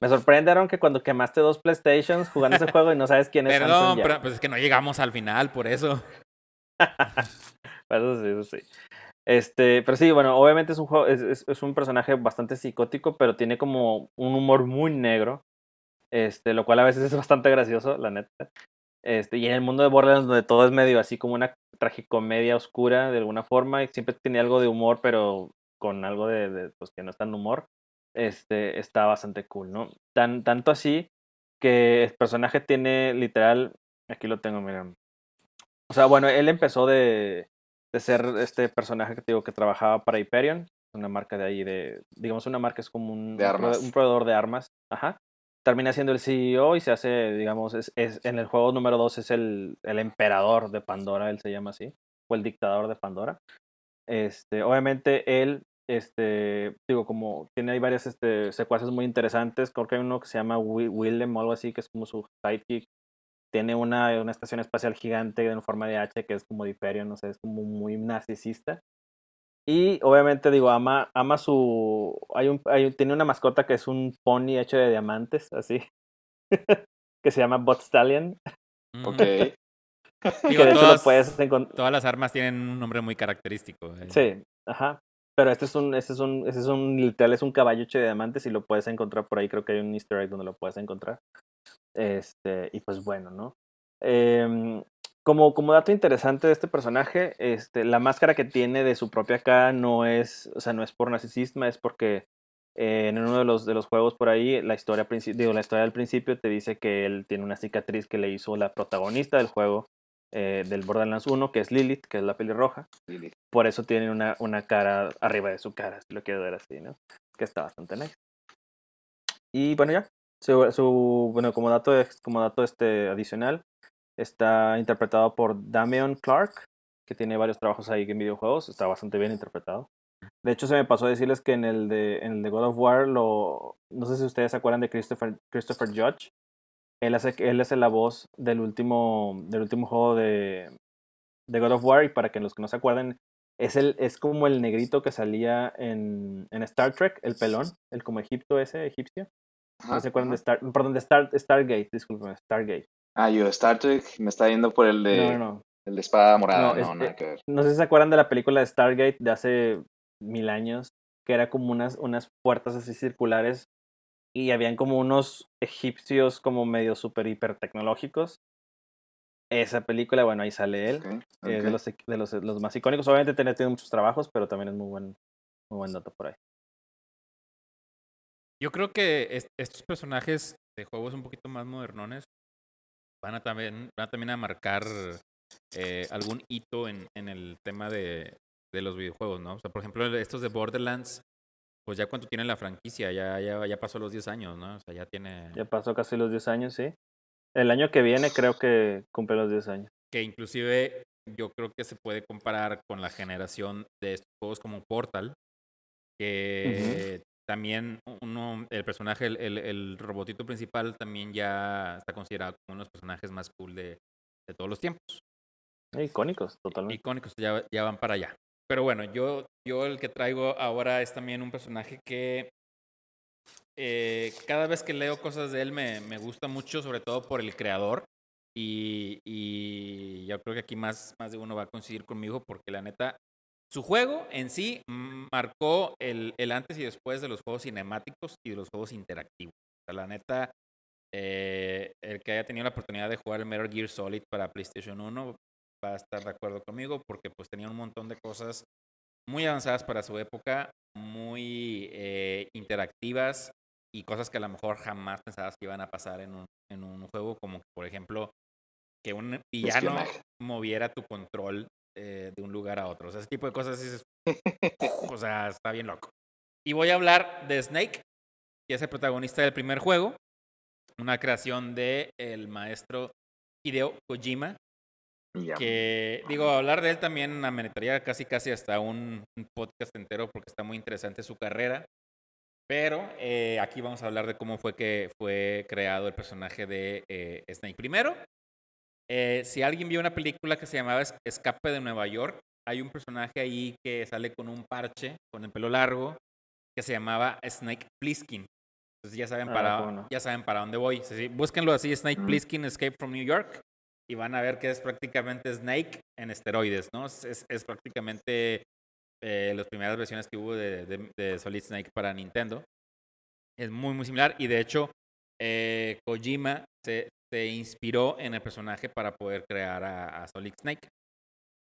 Me sorprendieron que cuando quemaste dos PlayStations jugando ese juego y no sabes quién es
Perdón, pero pues es que no llegamos al final, por eso.
Eso sí, eso sí. Este, pero sí, bueno, obviamente es un juego, es, es- es un personaje bastante psicótico, pero tiene como un humor muy negro. Este, lo cual a veces es bastante gracioso, la neta. Este, y en el mundo de Borderlands, donde todo es medio así como una tragicomedia oscura de alguna forma, y siempre tiene algo de humor, pero con algo de, de, pues que no es tan humor. Este, está bastante cool, ¿no? Tan, tanto así que el personaje tiene literal, aquí lo tengo, miren. O sea, bueno, él empezó de, de ser este personaje que te digo que trabajaba para Hyperion, una marca de ahí de, digamos, una marca es como un,
De armas.
un proveedor de armas, ajá. Termina siendo el CEO y se hace, digamos, es, es en el juego número 2 es el, el emperador de Pandora, él se llama así, o el dictador de Pandora. Este, obviamente él, este, digo, como tiene ahí varias este, secuaces muy interesantes, creo que hay uno que se llama Willem o algo así, que es como su sidekick. Tiene una, una estación espacial gigante en forma de H que es como de no sé, es como muy narcisista. Y obviamente digo, ama, ama su. Hay un, hay, tiene una mascota que es un pony hecho de diamantes, así. que se llama Bot Stallion.
Ok.
Digo, todas, todas las armas tienen un nombre muy característico.
Eh. Sí, ajá. Pero este es un, este es un, este es un, literal, es un caballo hecho de diamantes y lo puedes encontrar por ahí. Creo que hay un easter egg donde lo puedes encontrar. Este, y pues bueno, ¿no? Eh, como, como dato interesante de este personaje, este, la máscara que tiene de su propia cara no es, o sea, no es por narcisismo, es porque eh, en uno de los, de los juegos por ahí, la historia, digo, la historia del principio te dice que él tiene una cicatriz que le hizo la protagonista del juego eh, del Borderlands 1, que es Lilith, que es la pelirroja. Por eso tiene una, una cara arriba de su cara, si lo quiero ver así, ¿no? Que está bastante nice. Y bueno, ya. Su, su, bueno, como dato, como dato este adicional, Está interpretado por Damian Clark, que tiene varios trabajos ahí en videojuegos. Está bastante bien interpretado. De hecho, se me pasó a decirles que en el de, en el de God of War, lo, no sé si ustedes se acuerdan de Christopher, Christopher Judge. Él, hace, él es la voz del último, del último juego de, de God of War. Y para que los que no se acuerden, es, el, es como el negrito que salía en, en Star Trek, el pelón, el como Egipto ese, egipcio. no se acuerdan de Star, perdón, de Star, Stargate, disculpen, Stargate.
Ah, yo, Star Trek me está yendo por el de. El de espada morada, no, nada que ver.
No sé si se acuerdan de la película de Stargate de hace mil años, que era como unas, unas puertas así circulares y habían como unos egipcios como medio super hiper tecnológicos. Esa película, bueno, ahí sale él. Eh, de, los, de los, los, más icónicos. Obviamente tiene, tiene muchos trabajos, pero también es muy buen, muy buen dato por ahí.
Yo creo que estos personajes de juegos un poquito más modernones van a también, van a, también a marcar eh, algún hito en, en el tema de, de, los videojuegos, ¿no? O sea, por ejemplo, estos de Borderlands, pues ya cuánto tiene la franquicia, ya, ya, ya pasó los 10 años, ¿no? O sea, ya tiene...
Ya pasó casi los 10 años, sí. El año que viene creo que cumple los 10 años.
Que inclusive yo creo que se puede comparar con la generación de estos juegos como Portal, que también uno, el personaje, el, el, robotito principal también ya está considerado como uno de los personajes más cool de, de todos los tiempos.
Icónicos, totalmente.
Icónicos, ya, ya van para allá. Pero bueno, yo, yo el que traigo ahora es también un personaje que eh, cada vez que leo cosas de él me, me, gusta mucho, sobre todo por el creador. Y, y yo creo que aquí más, más de uno va a coincidir conmigo porque la neta su juego en sí marcó el, el, antes y después de los juegos cinemáticos y de los juegos interactivos. O sea, la neta, eh, el que haya tenido la oportunidad de jugar el Metal Gear Solid para PlayStation 1 va a estar de acuerdo conmigo porque pues tenía un montón de cosas muy avanzadas para su época, muy eh, interactivas y cosas que a lo mejor jamás pensabas que iban a pasar en un, en un juego, como por ejemplo que un villano moviera tu control eh, de un lugar a otro. O sea, ese tipo de cosas es, o sea, está bien loco. Y voy a hablar de Snake, que es el protagonista del primer juego, una creación de el maestro Hideo Kojima, que digo, hablar de él también ameritaría casi casi hasta un, podcast entero porque está muy interesante su carrera. Pero eh, aquí vamos a hablar de cómo fue que fue creado el personaje de eh, Snake. Primero, eh, si alguien vio una película que se llamaba Escape de Nueva York, hay un personaje ahí que sale con un parche, con el pelo largo, que se llamaba Snake Plissken. Entonces ya saben, ah, para, ya saben para dónde voy. búsquenlo así, Snake Plissken Escape from New York, y van a ver que es prácticamente Snake en esteroides, ¿no? Es, es prácticamente eh, las primeras versiones que hubo de, de, Solid Snake para Nintendo. Es muy, muy similar, y de hecho, eh, Kojima se, se inspiró en el personaje para poder crear a, Solid Snake.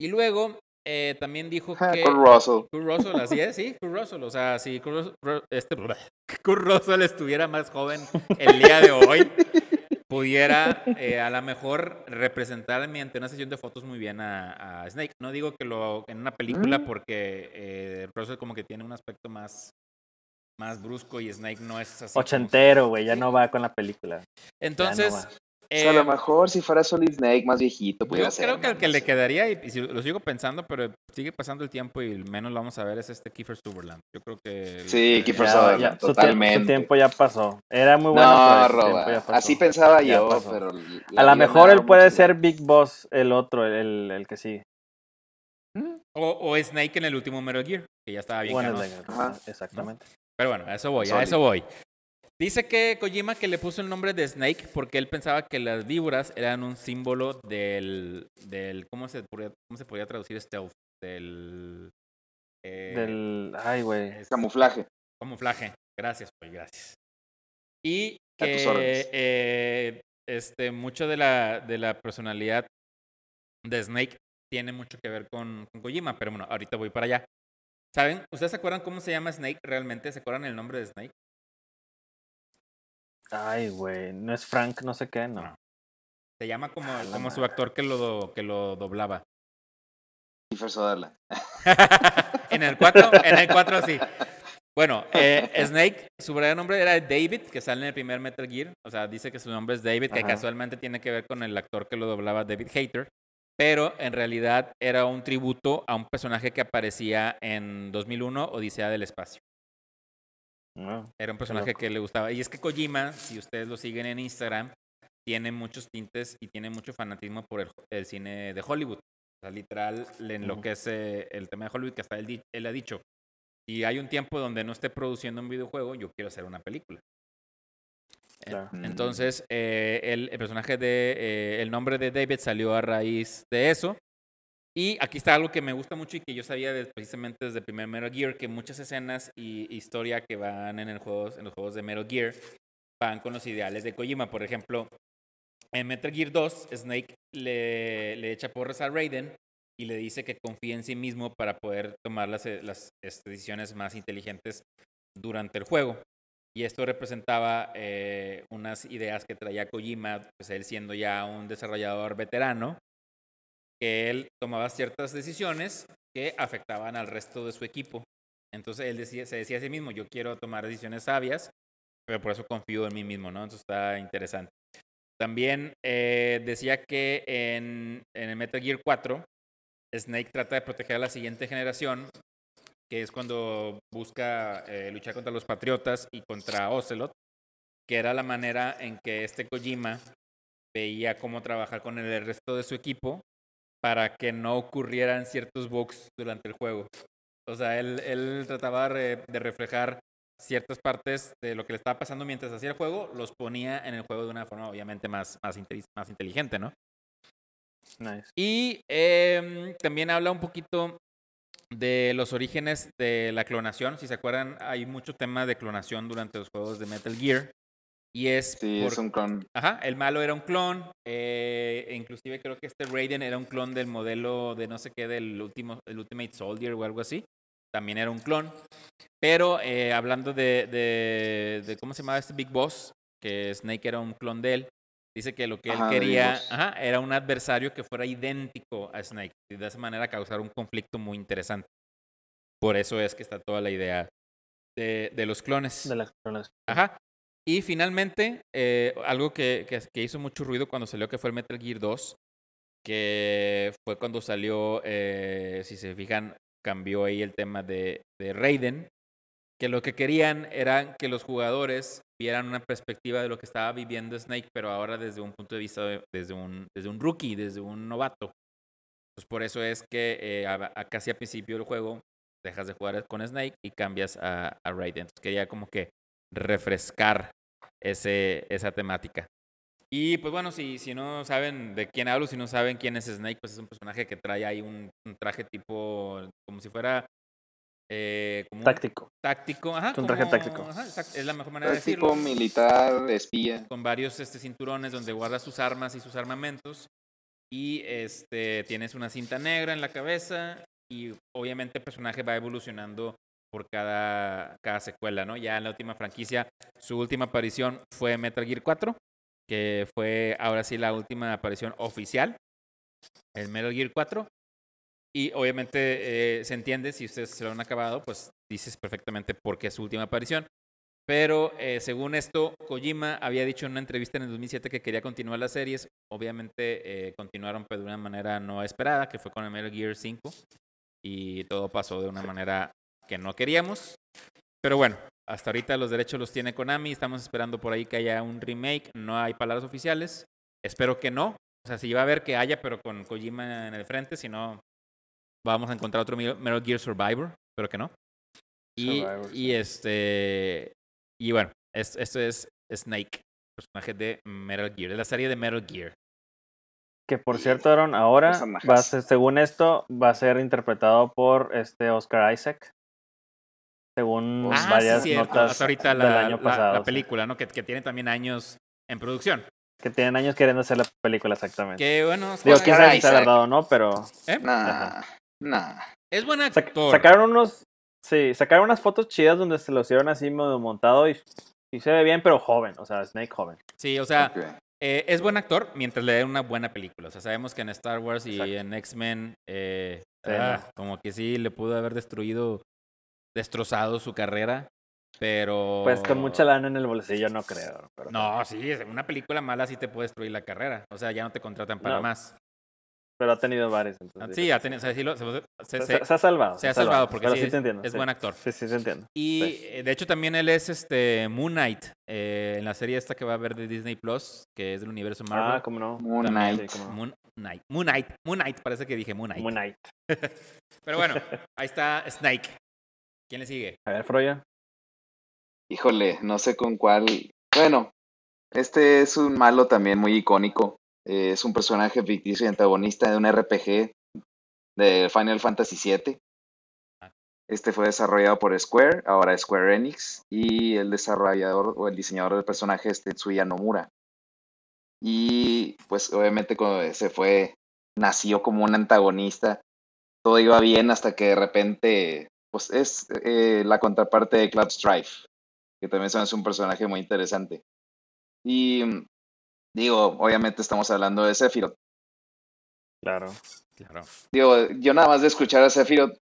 Y luego eh, también dijo que.
Kurt Russell.
Kurt Russell, así es, sí, Kurt Russell. O sea, si Kurt, este, Russell estuviera más joven el día de hoy, pudiera eh, a lo mejor representar mediante una sesión de fotos muy bien a, Snake. No digo que lo en una película mm. porque eh, Russell como que tiene un aspecto más más brusco y Snake no es así.
Ochentero, güey, ya no va con la película.
Entonces,
o sea, a lo
Eh,
mejor si fuera Solid Snake más viejito,
Yo
pudiera ser.
creo que el que
No
le quedaría, y, y si lo sigo pensando, pero sigue pasando el tiempo y menos lo vamos a ver, es este Kiefer Sutherland. Yo creo que...
Sí,
le
Kiefer Sutherland,
ya, su, tiempo, su
totalmente.
tiempo ya pasó. Era muy bueno.
No, Roba. Así pensaba
Ya
yo,
pasó.
pero.
A lo mejor
me
él puede
mucho
ser. Big Boss, el otro, el, el que sí.
O, o Snake en el último Metal Gear, que ya estaba bien
Bueno, exactamente.
Pero bueno, a eso voy, a eso voy. Dice que Kojima que le puso el nombre de Snake porque él pensaba que las víboras eran un símbolo del, del ¿cómo se podría, cómo se podría traducir stealth? Del, eh,
Del. Ay, güey.
Camuflaje.
camuflaje. Gracias, pues gracias. Y
A tus órdenes.
que eh, este, mucho de la, de la personalidad de Snake tiene mucho que ver con, con Kojima, pero bueno, ahorita voy para allá. ¿Saben? ¿Ustedes se acuerdan cómo se llama Snake realmente? ¿Se acuerdan el nombre de Snake?
Ay, güey. No es Frank, no sé qué, no.
No. Se llama como, como su actor que lo, que lo doblaba.
Kiefer Sutherland.
en el 4, en el 4 sí. Bueno, eh, Snake, su verdadero nombre era David, que sale en el primer Metal Gear. O sea, dice que su nombre es David, que
Ajá.
casualmente tiene que ver con el actor que lo doblaba, David Hater. Pero en realidad era un tributo a un personaje que aparecía en 2001, Odisea del Espacio.
No.
Era un personaje que le gustaba. Y es que Kojima, si ustedes lo siguen en Instagram, tiene muchos tintes y tiene mucho fanatismo por el, el cine de Hollywood. O sea, literal, le enloquece el tema de Hollywood, que hasta él, ha dicho, si hay un tiempo donde no esté produciendo un videojuego, yo quiero hacer una película.
Claro.
Entonces, eh, el, el personaje de, eh, el nombre de David salió a raíz de eso. Y aquí está algo que me gusta mucho y que yo sabía precisamente desde primer Metal Gear, que muchas escenas y historia que van en, el juegos, en los juegos de Metal Gear van con los ideales de Kojima. Por ejemplo, en Metal Gear 2, Snake le, le echa porras a Raiden y le dice que confía en sí mismo para poder tomar las, eh, las este, decisiones más inteligentes durante el juego. Y esto representaba eh, unas ideas que traía Kojima, pues él siendo ya un desarrollador veterano, que él tomaba ciertas decisiones que afectaban al resto de su equipo. Entonces él decía, se decía a sí mismo, yo quiero tomar decisiones sabias, pero por eso confío en mí mismo, ¿no? Entonces está interesante. También eh, decía que en, en el Metal Gear 4, Snake trata de proteger a la siguiente generación, que es cuando busca eh, luchar contra los Patriotas y contra Ocelot, que era la manera en que este Kojima veía cómo trabajar con el resto de su equipo para que no ocurrieran ciertos bugs durante el juego. O sea, él, él trataba de, de reflejar ciertas partes de lo que le estaba pasando mientras hacía el juego, los ponía en el juego de una forma obviamente más, más inteligente, ¿no?
Nice.
Y em, también habla un poquito de los orígenes de la clonación. Si se acuerdan, hay mucho tema de clonación durante los juegos de Metal Gear. Y es,
Sí, es
por-
un clon.
Ajá, el malo era un clon. eh, e inclusive creo que este Raiden era un clon del modelo de no sé qué, del último, el Ultimate Soldier o algo así. También era un clon. Pero eh, hablando de, de, de cómo se llamaba este Big Boss, que Snake era un clon de él, dice que lo que
Ajá,
él quería ajá, era un adversario que fuera idéntico a Snake. Y de esa manera causar un conflicto muy interesante. Por eso es que está toda la idea de, de los clones.
De las clonas.
Ajá. Y finalmente, eh, algo que, que- hizo mucho ruido cuando salió, que fue el Metal Gear 2, que fue cuando salió, eh, si se fijan, cambió ahí el tema de, de Raiden, que lo que querían era que los jugadores vieran una perspectiva de lo que estaba viviendo Snake, pero ahora desde un punto de vista, de- desde, un, desde un rookie, desde un novato. Pues por eso es que eh, a casi al principio del juego dejas de jugar con Snake y cambias a, a Raiden. Entonces quería como que refrescar ese, esa temática. Y pues bueno, si, si no saben de quién hablo, si no saben quién es Snake, pues es un personaje que trae ahí un, un traje tipo, como si fuera eh, como
Táctico.
táctico. Ajá,
Es un traje
como-
táctico.
ajá, es la mejor manera de
Es tipo
decirlo.
militar, espía.
Con varios este, cinturones donde guarda sus armas y sus armamentos. Y este, tienes una cinta negra en la cabeza. Y obviamente el personaje va evolucionando por cada, cada secuela, ¿no? Ya en la última franquicia, su última aparición fue Metal Gear 4, que fue ahora sí la última aparición oficial, el Metal Gear 4. Y obviamente eh, se entiende, si ustedes se lo han acabado, pues dices perfectamente por qué es su última aparición. Pero eh, según esto, Kojima había dicho en una entrevista en el 2007 que quería continuar las series. Obviamente eh, continuaron pero de una manera no esperada, que fue con el Metal Gear 5. Y todo pasó de una manera que no queríamos. Pero bueno, hasta ahorita los derechos los tiene Konami. Estamos esperando por ahí que haya un remake. No hay palabras oficiales. Espero que no. O sea, si va a haber que haya, pero con Kojima en el frente. Si no, vamos a encontrar otro Metal Gear Survivor. Espero que no. Y,
Survivor,
y
sí.
este. Y bueno, es- esto es Snake, personaje de Metal Gear, de la serie de Metal Gear.
Que por cierto, Aaron, ahora,
Personajes.
va a ser- según esto, va a ser interpretado por este Oscar Isaac. Según
Ah, sí,
varias
cierto,
notas
hasta ahorita
del
la,
año
la-
pasado.
la
sí.
película, ¿no? Que, que tiene también años en producción.
Que tienen años queriendo hacer la película exactamente.
Que bueno,
Digo, quién sabe si sea
Isaac.
verdad o no, pero
¿eh?
Nah, nah.
es buen
sac-
actor.
sacaron unos. Sí, sacaron unas fotos chidas donde se lo hicieron así medio montado y, y se ve bien, pero joven. O sea, Snake joven.
Sí, o sea, eh, es buen actor mientras le dé una buena película. O sea, sabemos que en Star Wars y
Exacto.
en X-Men, eh,
Sí,
ah,
no.
como que sí le pudo haber destruido, destrozado su carrera. Pero.
Pues con mucha lana en el bolsillo no creo. pero-
No, sí, una película mala sí te puede destruir la carrera. O sea, ya no te contratan para
No,
más.
Pero ha tenido varios.
Ah,
entonces,
Sí, ha tenido, o sea, sí lo- se, se-
se,
se-
se- se ha salvado.
se ha salvado porque
pero
sí,
sí
es,
te entiendo.
es
sí.
buen actor.
Sí, sí, te entiendo.
Y
Sí.
eh, de hecho también él es este Moon Knight eh, en la serie esta que va a haber de Disney Plus, que es del universo Marvel.
Ah, cómo no.
Moon
También,
Knight.
sí, cómo no.
Moon Knight. Moon Knight. Moon Knight, parece que dije Moon Knight.
Moon Knight.
Pero bueno, ahí está Snake. ¿Quién le sigue?
A ver, Froya.
Híjole, no sé con cuál. Bueno, este es un malo también muy icónico. Eh, es un personaje ficticio y antagonista de un RPG de Final Fantasy VII. Este fue desarrollado por Square, ahora Square Enix, y el desarrollador o el diseñador del personaje es Tetsuya Nomura. Y pues obviamente cuando se fue, nació como un antagonista. Todo iba bien hasta que de repente, pues es eh, la contraparte de Cloud Strife que también se hace un personaje muy interesante. Y digo, obviamente estamos hablando de Sephiroth.
Claro.
Claro.
Digo, yo nada más de escuchar a Sephiroth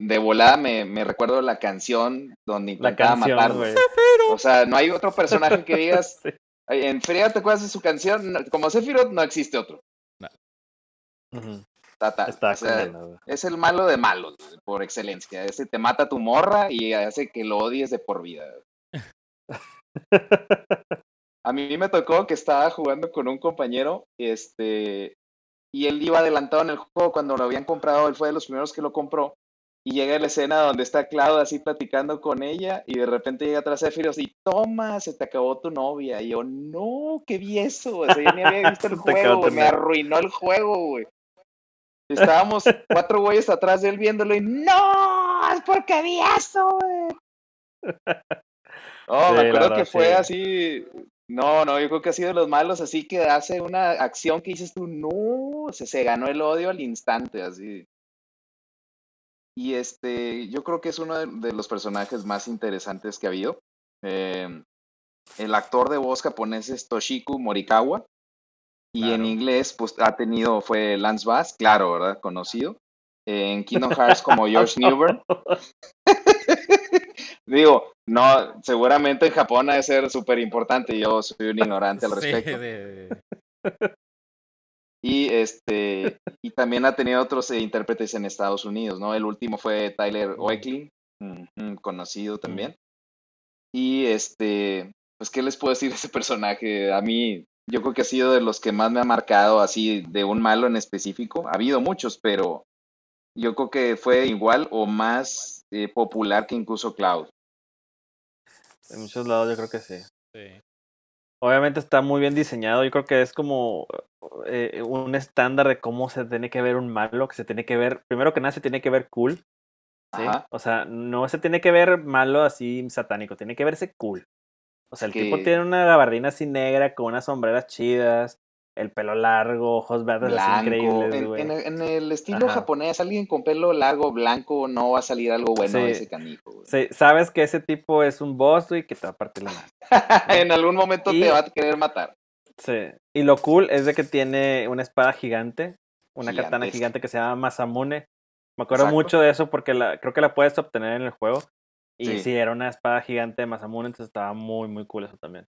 de volada me, me recuerdo la canción donde intentaba matarlo. O sea, no hay otro personaje que digas,
Sí.
"Ay, en fría te acuerdas de su canción, No, como Sephiroth no existe otro. Ta,
Está
O sea, es el malo de malos, por excelencia. Ese te mata a tu morra y hace que lo odies de por vida. A mí me tocó que estaba jugando con un compañero, este, y él iba adelantado en el juego cuando lo habían comprado, él fue de los primeros que lo compró, y llega la escena donde está Cloud así platicando con ella, y de repente llega atrás Sephiroth y toma, se te acabó tu novia, y yo, no, qué vi eso, o sea, yo ni había visto el juego, me arruinó el juego, güey. Estábamos cuatro güeyes atrás de él viéndolo y no, es porque vi eso, güey. Oh,
Sí,
me acuerdo
verdad,
que fue
sí.
así. No, no, yo creo que ha sido de los malos, así que hace una acción que dices tú, no, se, se ganó el odio al instante, así. Y este, yo creo que es uno de, de los personajes más interesantes que ha habido. Eh, el actor de voz japonés es Toshiku Morikawa. Y en inglés, pues ha tenido, fue Lance Bass, claro, ¿verdad? Conocido. En Kingdom Hearts como George Newbern. Digo, no, seguramente en Japón ha de ser súper importante. Yo soy un ignorante al
Sí,
respecto.
de-
Y este, y también ha tenido otros eh, intérpretes en Estados Unidos, ¿no? El último fue Tyler Oakley, ujú, conocido también. Y este, pues, ¿qué les puedo decir de ese personaje? A mí, yo creo que ha sido de los que más me ha marcado así de un malo en específico. Ha habido muchos, pero yo creo que fue igual o más eh, popular que incluso Cloud.
En muchos lados yo creo que sí.
sí.
Obviamente está muy bien diseñado. Yo creo que es como eh, un estándar de cómo se tiene que ver un malo, que se tiene que ver, primero que nada se tiene que ver cool. ¿sí?
Ajá.
O sea, no se tiene que ver malo así satánico, tiene que verse cool. O sea, el
Que-
tipo tiene una gabardina así negra con unas sombreras chidas, el pelo largo, ojos verdes
Blanco.
increíbles,
En,
güey.
en el, en el estilo
Ajá.
japonés, alguien con pelo largo, blanco, no va a salir algo bueno de ese canijo. güey.
Sí, sabes que ese tipo es un boss, güey, que te va a partir la madre.
en algún momento
Y-
te va a querer matar.
Sí. Y lo cool es de que tiene una espada gigante, una katana gigante que se llama Masamune. Me acuerdo
Exacto.
mucho de eso porque la, creo que la puedes obtener en el juego. Y
Sí.
sí. era una espada gigante de Masamune, entonces estaba muy, muy cool eso también.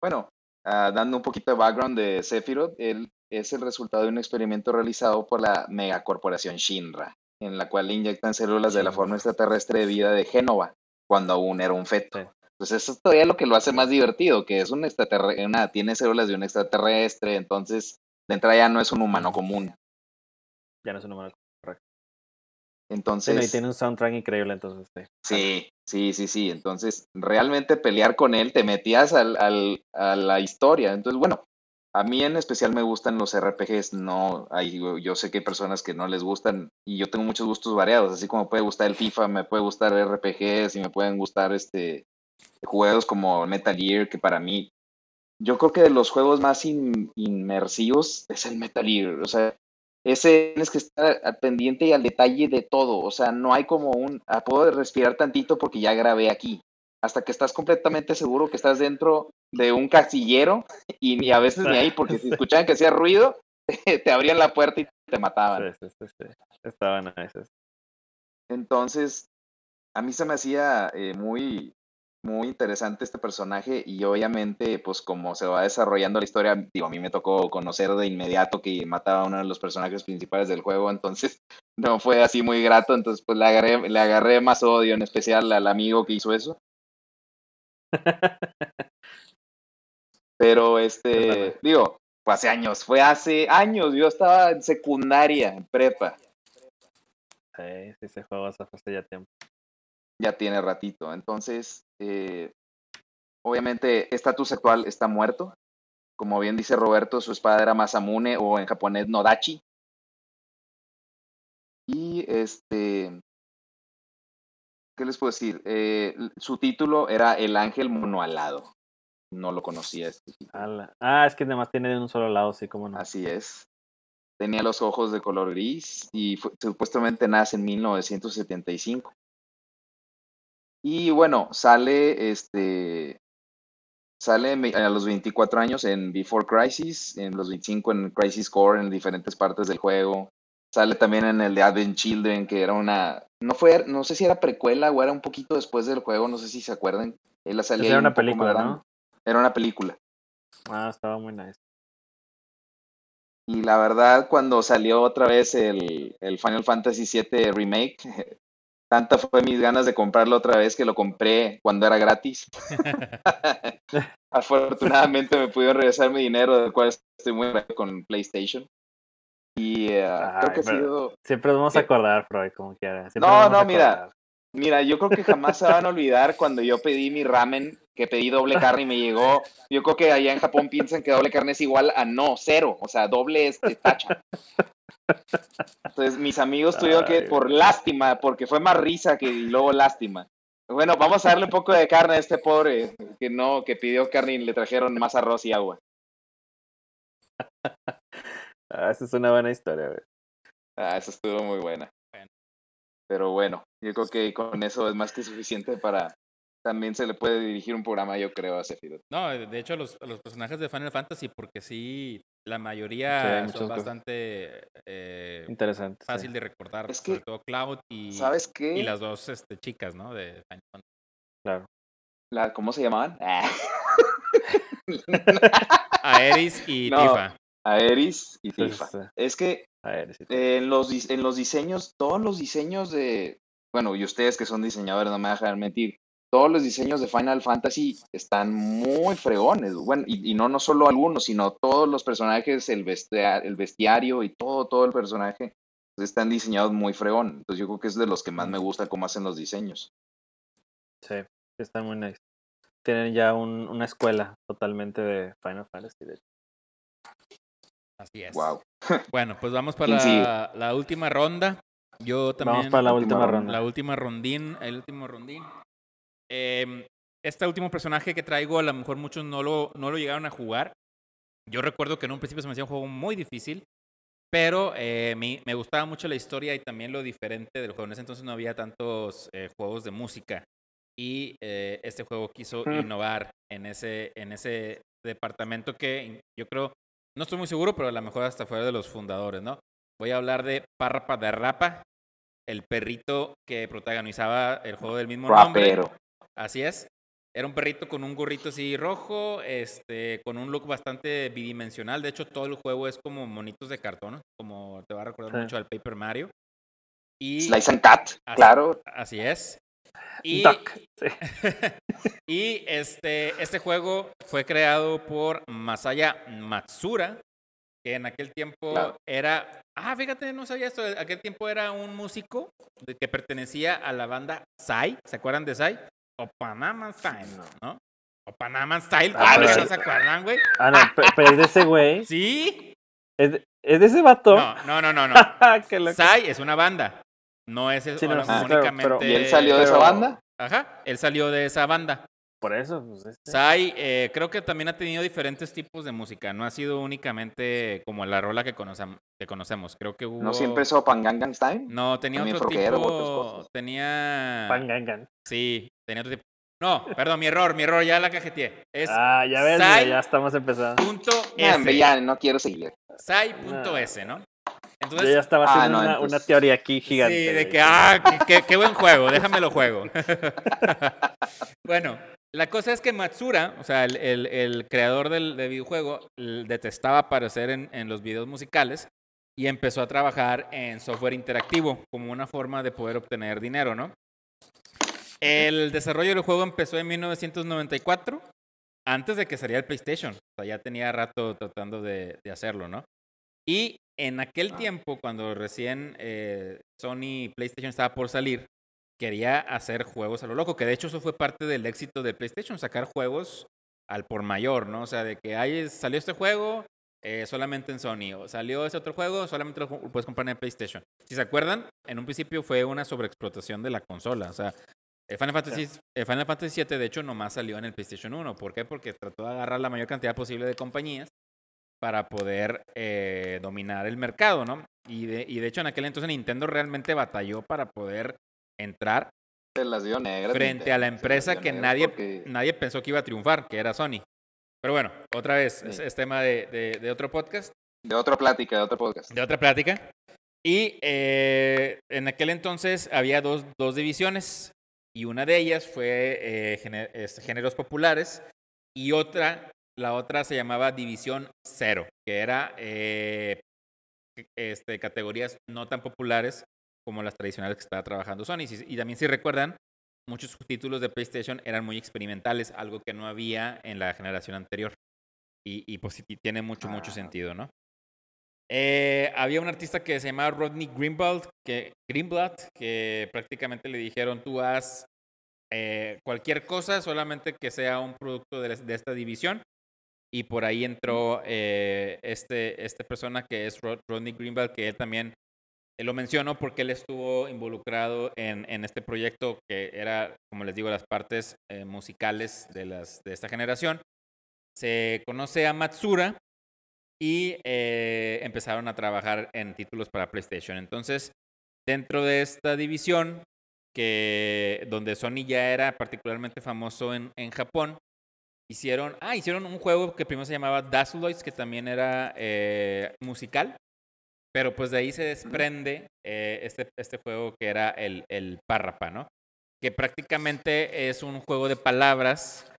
Bueno, ah, dando un poquito de background de Sephiroth, él es el resultado de un experimento realizado por la megacorporación Shinra, en la cual le inyectan células de la forma extraterrestre de vida de Génova, cuando aún era un feto.
Sí.
Pues eso es todavía lo que lo hace más divertido, que es un extraterrestre, una, tiene células de un extraterrestre, entonces de entrada ya no es un humano común.
Ya no es un número.
Entonces,
y tiene un soundtrack increíble, entonces sí.
Sí, sí, sí, sí. Entonces, realmente pelear con él te metías al, al- a la historia. Entonces, bueno, a mí en especial me gustan los RPGs. No, hay, yo sé que hay personas que no les gustan y yo tengo muchos gustos variados. Así como puede gustar el FIFA, me puede gustar RPGs y me pueden gustar este juegos como Metal Gear, que para mí, yo creo que de los juegos más in- inmersivos es el Metal Gear. O sea, ese tienes que estar al pendiente y al detalle de todo. O sea, no hay como un, ah, puedo respirar tantito porque ya grabé aquí. Hasta que estás completamente seguro que estás dentro de un casillero y ni a veces ni ahí, porque si escuchaban que hacía ruido, te abrían la puerta y te mataban.
Sí, sí, sí, sí. Estaban nice.
Entonces, a mí se me hacía eh, muy, muy interesante este personaje y obviamente, pues como se va desarrollando la historia, digo, a mí me tocó conocer de inmediato que mataba a uno de los personajes principales del juego, entonces no fue así muy grato, entonces pues le agarré, le agarré más odio, en especial al amigo que hizo eso. Pero este, digo, fue hace años, fue hace años, yo estaba en secundaria, en prepa.
Sí, sí, ese juego hace ya tiempo.
ya tiene ratito. Entonces, eh, obviamente, estatus actual está muerto. Como bien dice Roberto, su espada era Masamune o en japonés Nodachi. Y este, ¿qué les puedo decir? Eh, su título era El Ángel Monoalado. No lo conocía este.
Ah, es que además tiene de un solo lado, sí, como no.
Así es. Tenía los ojos de color gris y fue- supuestamente nace en 1975. Y bueno, sale este sale a los 24 años en Before Crisis, en los 25 en Crisis Core, en diferentes partes del juego. Sale también en el de Advent Children, que era una no fue no sé si era precuela o era un poquito después del juego, no sé si se acuerdan. Él salía
era una
un
película. ¿no?
Era una película.
Ah, estaba muy nice.
Y la verdad, cuando salió otra vez el, el Final Fantasy VII Remake, tanta fue mis ganas de comprarlo otra vez que lo compré cuando era gratis. Afortunadamente me pudieron regresar mi dinero, del cual estoy muy agradecido con PlayStation. Y eh, creo que ha sido...
Siempre nos vamos a acordar, Freud, como quiera. Siempre
No, no, mira. Mira, yo creo que jamás se van a olvidar cuando yo pedí mi ramen, que pedí doble carne y me llegó. Yo creo que allá en Japón piensan que doble carne es igual a no, cero. O sea, doble es de tacha. Entonces, mis amigos tuvieron que, por lástima, porque fue más risa que luego lástima. Bueno, vamos a darle un poco de carne a este pobre que no, que pidió carne y le trajeron más arroz y agua.
Ah, esa es una buena historia, güey.
Ah, eso estuvo muy buena.
Bueno.
Pero bueno, yo creo que con eso es más que suficiente para. También se le puede dirigir un programa, yo creo, a Sephiroth.
No, de hecho, los, los personajes de Final Fantasy, porque sí, la mayoría son bastante eh,
Interesante. sí.
fácil de recordar.
Es
sobre
que,
todo Cloud y,
¿Sabes qué?
y las dos este, chicas, ¿no? De Final Fantasy.
Claro.
La- ¿Cómo se llamaban?
Aeris y
No.
Tifa.
Aeris y Tifa. Es que eh, en, los, en los diseños, todos los diseños de. Bueno, y ustedes que son diseñadores, no me dejan mentir. Todos los diseños de Final Fantasy están muy fregones. Bueno, y, y no, no solo algunos, sino todos los personajes, el, vestia- el bestiario y todo, todo el personaje están diseñados muy fregón. Entonces yo creo que es de los que más me gusta cómo hacen los diseños.
sí, están muy nice. Tienen ya un- una escuela totalmente de Final Fantasy. de hecho.
Así es.
Wow.
Bueno, pues vamos para la última ronda. Yo también.
Vamos para la
última
última
ronda.
La última rondín, el último rondín. Em, este último personaje que traigo, a lo mejor muchos no lo, no lo llegaron a jugar. Yo recuerdo que en un principio se me hacía un juego muy difícil, pero eh, me, me gustaba mucho la historia y también lo diferente del juego. En ese entonces no había tantos eh, juegos de música y eh, este juego quiso
Mm.
innovar en ese, en ese departamento que yo creo, no estoy muy seguro, pero a lo mejor hasta fuera de los fundadores, ¿no? Voy a hablar de Parrapa de Rapa, el perrito que protagonizaba el juego del mismo nombre. Así es. Era un perrito con un gorrito así rojo, este, con un look bastante bidimensional. De hecho, todo el juego es como monitos de cartón, como te va a recordar
Sí.
mucho al Paper Mario. Y
Slice and Cat,
Así-
claro.
así es. Y,
Duck. Sí.
y este, este juego fue creado por Masaya Matsura, que en aquel tiempo
Claro.
era. Ah, fíjate, no sabía esto. En aquel tiempo era un músico de- que pertenecía a la banda Sai. ¿Se acuerdan de Sai? O Panama Style, ¿no? O Panama Style, ¿cómo
Ah, pero-
no se acuerdan, güey?
Ah, no, pe- pero es de ese güey.
¿Sí?
¿Es de, es de ese vato?
No, no, no, no. no. Sai es una banda. No es
Sí, no,
ahora
sí,
únicamente.
pero-
¿Y él salió de esa banda?
Ajá, él salió de esa banda.
Por eso, pues este.
Sai, eh, creo que también ha tenido diferentes tipos de música. No ha sido únicamente como la rola que, conocem- que conocemos. Creo que hubo.
¿No siempre es Opan Gangnam Style?
No, tenía
también
otro tipo.
cosas?
Tenía.
Pangangan.
Sí, tenía otro tipo. No, perdón, mi error, mi error, ya la cajeteé. Es
Ah, ya ves,
Sai-
ya estamos empezando.
punto
No,
S.
ya no quiero seguir.
Sai punto
No.
S, ¿no?
Yo
Entonces,
ya estaba
Ah,
haciendo
no,
una,
entonces-
una teoría aquí gigante.
Sí, de que, ah, qué, qué- qué buen juego, déjamelo juego. bueno, la cosa es que Matsura, o sea, el, creador del, videojuego, detestaba aparecer en, los videos musicales y empezó a trabajar en software interactivo como una forma de poder obtener dinero, ¿no? El desarrollo del juego empezó en 1994, antes de que saliera el PlayStation. O sea, ya tenía rato tratando de, hacerlo, ¿no? Y en aquel tiempo, cuando recién eh, Sony PlayStation estaba por salir, quería hacer juegos a lo loco, que de hecho eso fue parte del éxito de PlayStation, sacar juegos al por mayor, ¿no? O sea, de que ahí salió este juego eh, solamente en Sony, o salió ese otro juego, solamente lo puedes comprar en PlayStation. Si se acuerdan, en un principio fue una sobreexplotación de la consola, o sea, el Final Fantasy, Final Fantasy VII de hecho nomás salió en el PlayStation 1, ¿por qué? Porque trató de agarrar la mayor cantidad posible de compañías para poder eh, dominar el mercado, ¿no? Y de, y de hecho en aquel entonces Nintendo realmente batalló para poder entrar
Se las dio negras.
frente a la empresa que nadie,
porque-
nadie pensó que iba a triunfar, que era Sony. Pero bueno, otra vez, es,
Sí.
es tema de, de- de otro podcast,
De otra plática, de otro podcast.
de otra plática. Y eh, en aquel entonces había dos, dos divisiones y una de ellas fue eh, este, géneros populares y otra, la otra se llamaba División Cero, que era eh, este, categorías no tan populares como las tradicionales que estaba trabajando Sony. Y también si recuerdan, muchos títulos de PlayStation eran muy experimentales, algo que no había en la generación anterior. Y, y pues tiene mucho, mucho
Ah.
sentido, ¿no? Eh, había un artista que se llamaba Rodney Greenblatt que, Greenblatt, que prácticamente le dijeron, tú haz eh, cualquier cosa, solamente que sea un producto de, de esta división. Y por ahí entró eh, este, esta persona que es Rod- Rodney Greenblatt, que él también lo menciono porque él estuvo involucrado en, en este proyecto que era, como les digo, las partes eh, musicales de, las, de esta generación. Se conoce a Matsura y eh, empezaron a trabajar en títulos para PlayStation. Entonces, dentro de esta división, que donde Sony ya era particularmente famoso en, en Japón, hicieron, ah, hicieron un juego que primero se llamaba Dazzloids, que también era eh, musical, pero pues de ahí se desprende eh, este, este juego que era el, el Parrapa, ¿no? Que prácticamente es un juego de palabras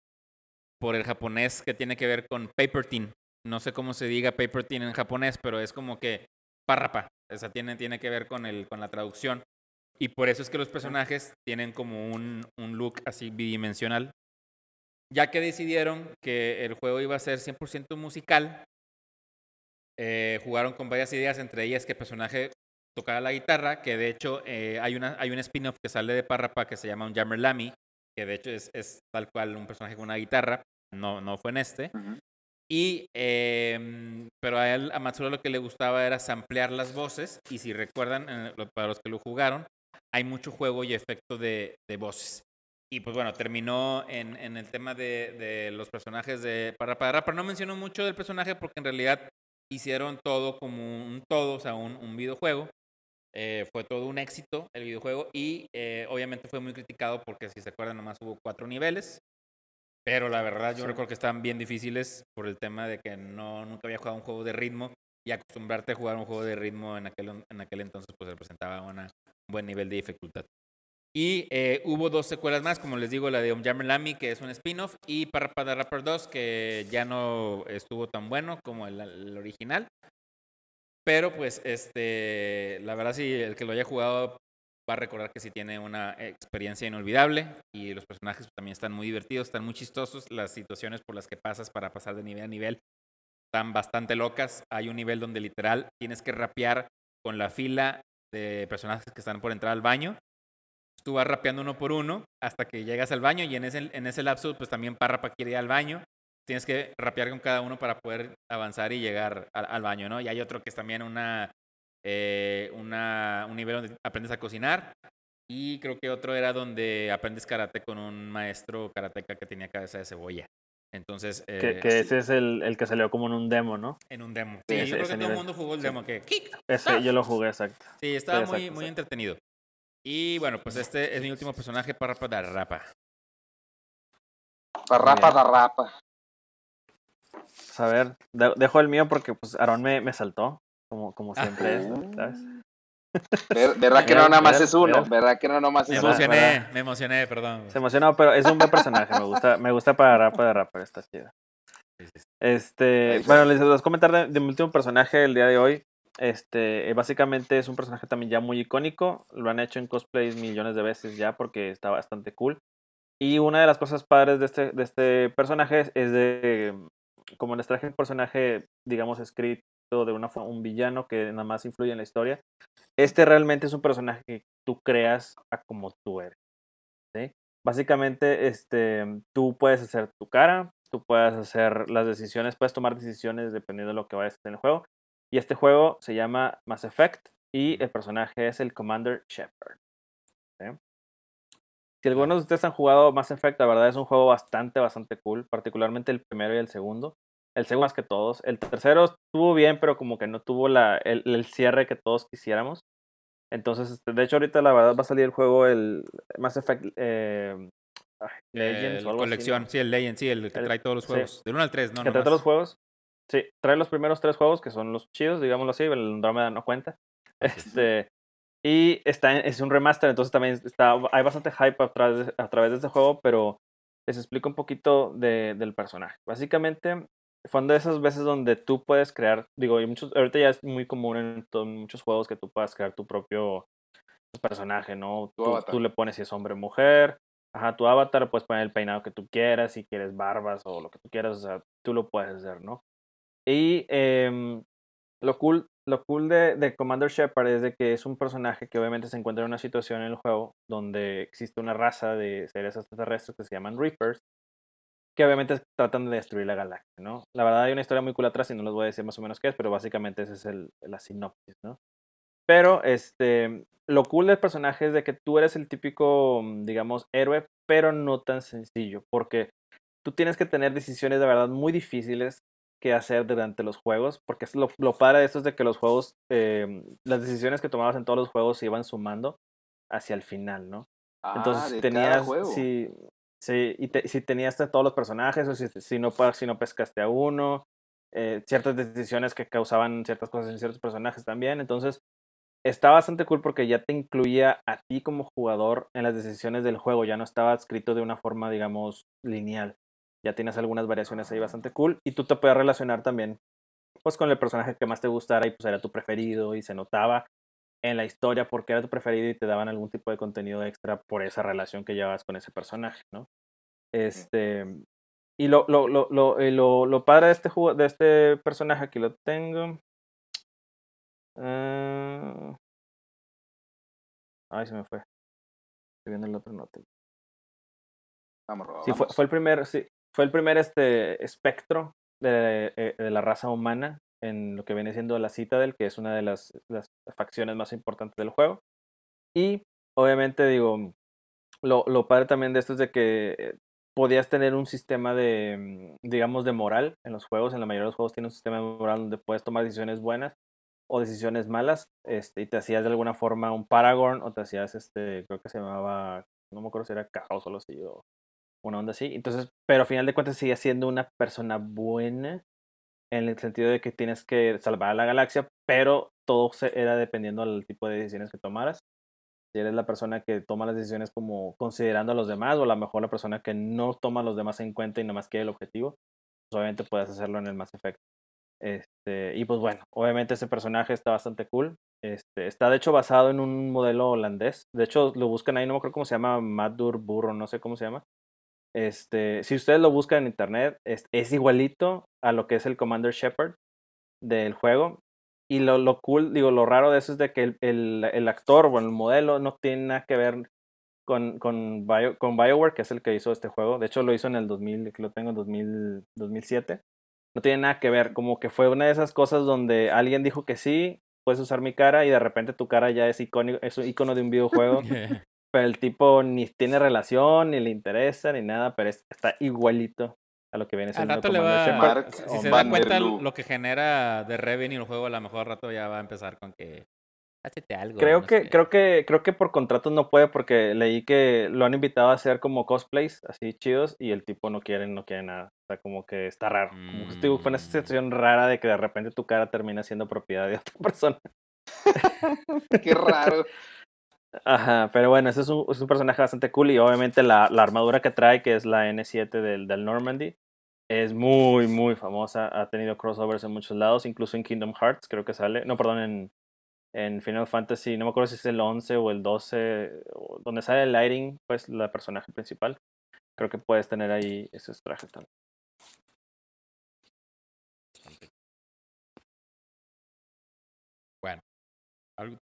por el japonés que tiene que ver con paper tin. No sé cómo se diga paper tin en japonés, pero es como que Parrapa. O sea, tiene, tiene que ver con, el, con la traducción. Y por eso es que los personajes tienen como un, un look así bidimensional. Ya que decidieron que el juego iba a ser 100% musical, eh, jugaron con varias ideas, entre ellas que el personaje tocara la guitarra, que de hecho eh, hay, una, hay un spin-off que sale de Parrapa que se llama un Jammer Lamy, que de hecho es, es tal cual un personaje con una guitarra, no, no fue en este.
Ujú.
Y, eh, pero a él, a Matsuro lo que le gustaba era samplear las voces. Y si recuerdan, para los que lo jugaron, hay mucho juego y efecto de, de voces. Y pues bueno, terminó en, en el tema de, de los personajes de Parra Parra. Pero no menciono mucho del personaje porque en realidad hicieron todo como un todo, o sea, un, un videojuego. Eh, fue todo un éxito el videojuego y eh, obviamente fue muy criticado porque si se acuerdan nomás hubo cuatro niveles. Pero la verdad yo
Sí.
recuerdo que estaban bien difíciles por el tema de que no, nunca había jugado un juego de ritmo y acostumbrarte a jugar un juego de ritmo en aquel, en aquel entonces pues representaba una, un buen nivel de dificultad. Y eh, hubo dos secuelas más, como les digo, la de Omjammer Lamy, que es un spin-off, y Parappa the Rapper 2, que ya no estuvo tan bueno como el, original. Pero pues, este, la verdad, si el que lo haya jugado va a recordar que sí tiene una experiencia inolvidable y los personajes también están muy divertidos, están muy chistosos. Las situaciones por las que pasas para pasar de nivel a nivel están bastante locas. Hay un nivel donde literal tienes que rapear con la fila de personajes que están por entrar al baño. Tú vas rapeando uno por uno hasta que llegas al baño y en ese, en ese lapso pues también Parrapa quiere ir al baño. Tienes que rapear con cada uno para poder avanzar y llegar al, al baño, ¿no? Y hay otro que es también una eh, una, un nivel donde aprendes a cocinar y creo que otro era donde aprendes karate con un maestro karateca que tenía cabeza de cebolla. Entonces.
Eh, que, que, ese es el, el, que salió como en un demo, ¿no?
En un demo. Sí, ese, yo creo que todo el mundo jugó el demo. Que,
ese, yo lo jugué, exacto.
Sí, estaba sí, muy, muy entretenido. Y bueno, pues este es mi último personaje, Parrapa da Rapa.
Parrapa da Rapa.
Pues a ver, de, dejo el mío porque pues Aaron me, me saltó como, como siempre es, ¿sabes?
¿Verdad que no nada más es uno? ¿Verdad que no nada más
me
es
emocioné,
uno?
Me emocioné, perdón.
Se emocionó, pero es un buen personaje, me gusta, me gusta para rapa de rapper, está chido. Este, bueno, les voy a comentar de, de, mi último personaje el día de hoy. Este, básicamente es un personaje también ya muy icónico. Lo han hecho en cosplays millones de veces ya porque está bastante cool. Y una de las cosas padres de este, de este personaje es de, como les traje un personaje, digamos, escrito de una un villano que nada más influye en la historia. Este realmente es un personaje que tú creas a como tú eres. ¿sí? Básicamente, este, tú puedes hacer tu cara, tú puedes hacer las decisiones, puedes tomar decisiones dependiendo de lo que vayas a hacer en el juego. Y este juego se llama Mass Effect y el personaje es el Commander Shepard. ¿sí? Si algunos de ustedes han jugado Mass Effect, la verdad es un juego bastante, bastante cool, particularmente el primero y el segundo. El segundo más que todos. El tercero estuvo bien, pero como que no tuvo la, el, el cierre que todos quisiéramos. Entonces, este, de hecho, ahorita la verdad va a salir el juego, el Mass Effect eh,
Legends el o algo colección, así, ¿no? sí, el Legends, sí, el que trae todos los juegos. Sí. Del 1 al 3, ¿no?
Que trae todos los juegos. Sí, trae los primeros tres juegos que son los chidos, digámoslo así, el Andromeda no cuenta. Este, y está es un remaster, entonces también está, hay bastante hype a través, de, a través de este juego, pero les explico un poquito de, del personaje. Básicamente, fue una de esas veces donde tú puedes crear, digo, y muchos, ahorita ya es muy común en, en muchos juegos que tú puedas crear tu propio personaje, ¿no? Tú, tú, le pones si es hombre o mujer, ajá, tu avatar, puedes poner el peinado que tú quieras, si quieres barbas o lo que tú quieras, o sea, tú lo puedes hacer, ¿no? Y eh, lo cool, lo cool de, de Commander Shepard es de que es un personaje que obviamente se encuentra en una situación en el juego donde existe una raza de seres extraterrestres que se llaman Reapers, que obviamente tratan de destruir la galaxia, ¿no? La verdad hay una historia muy cool atrás y no les voy a decir más o menos qué es, pero básicamente esa es el, la sinopsis, ¿no? Pero este, lo cool del personaje es de que tú eres el típico, digamos, héroe, pero no tan sencillo, porque tú tienes que tener decisiones de verdad muy difíciles que hacer durante los juegos, porque es lo, lo padre de esto es de que los juegos, eh, las decisiones que tomabas en todos los juegos se iban sumando hacia el final, ¿no?
Ah,
Entonces
de
tenías,
cada juego.
si, Sí, y te, si tenías a todos los personajes, o si, si, no, si no pescaste a uno, eh, ciertas decisiones que causaban ciertas cosas en ciertos personajes también. Entonces, está bastante cool porque ya te incluía a ti como jugador en las decisiones del juego. Ya no estaba escrito de una forma, digamos, lineal. Ya tienes algunas variaciones ahí bastante cool. Y tú te puedes relacionar también pues con el personaje que más te gustara y pues era tu preferido y se notaba en la historia porque era tu preferido y te daban algún tipo de contenido extra por esa relación que llevabas con ese personaje, ¿no? Este, y lo, lo, lo, lo, lo, lo padre de este, juego, de este personaje, aquí lo tengo. Uh... Ay, se me fue. Estoy viendo el otro nota.
Vamos,
sí, fue, fue, el primer, sí, fue el primer este espectro de, de, la raza humana en lo que viene siendo la Citadel, que es una de las, las facciones más importantes del juego. Y obviamente digo, lo, lo padre también de esto es de que podías tener un sistema de, digamos, de moral en los juegos. En la mayoría de los juegos tiene un sistema de moral donde puedes tomar decisiones buenas o decisiones malas. Este, y te hacías de alguna forma un Paragon o te hacías, este, creo que se llamaba, no me acuerdo si era caos o lo así, o una onda así. Entonces, pero al final de cuentas sigue siendo una persona buena en el sentido de que tienes que salvar a la galaxia, pero todo era dependiendo del tipo de decisiones que tomaras. Si eres la persona que toma las decisiones como considerando a los demás, o a lo mejor la persona que no toma a los demás en cuenta y nada más quiere el objetivo, pues obviamente puedes hacerlo en el Mass Effect. Este, y pues bueno, obviamente ese personaje está bastante cool. Este, está de hecho basado en un modelo holandés. De hecho, lo buscan ahí, no me acuerdo cómo se llama, Madur Burro, no sé cómo se llama. Este, si ustedes lo buscan en internet, es, es igualito a lo que es el Commander Shepard del juego. Y lo, lo, cool, digo, lo raro de eso es de que el, el, el actor o el modelo no tiene nada que ver con, con, Bio, con BioWare, que es el que hizo este juego. De hecho, lo hizo en el 2000, que lo tengo en 2000, 2007 no tiene nada que ver, como que fue una de esas cosas donde alguien dijo que sí, puedes usar mi cara y de repente tu cara ya es icónico, es un icono de un videojuego. Pero el tipo ni tiene relación, ni le interesa, ni nada, pero está igualito a lo que viene siendo.
Al rato le va, si se da cuenta lo que genera de revenue el juego, a lo mejor al rato ya va a empezar con que algo.
Creo que, creo que, creo que por contrato no puede porque leí que lo han invitado a hacer como cosplays así chidos y el tipo no quiere, no quiere nada. O sea, como que está raro. Como fue una mm. situación rara de que de repente tu cara termina siendo propiedad de otra persona.
Qué raro.
Ajá, pero bueno, ese es un, es un personaje bastante cool y obviamente la, la, armadura que trae, que es la N7 del, del Normandy, es muy, muy famosa. Ha tenido crossovers en muchos lados, incluso en Kingdom Hearts, creo que sale. No, perdón, en, en Final Fantasy, no me acuerdo si es el 11 o el 12, donde sale el Lighting, pues la personaje principal. Creo que puedes tener ahí esos trajes también.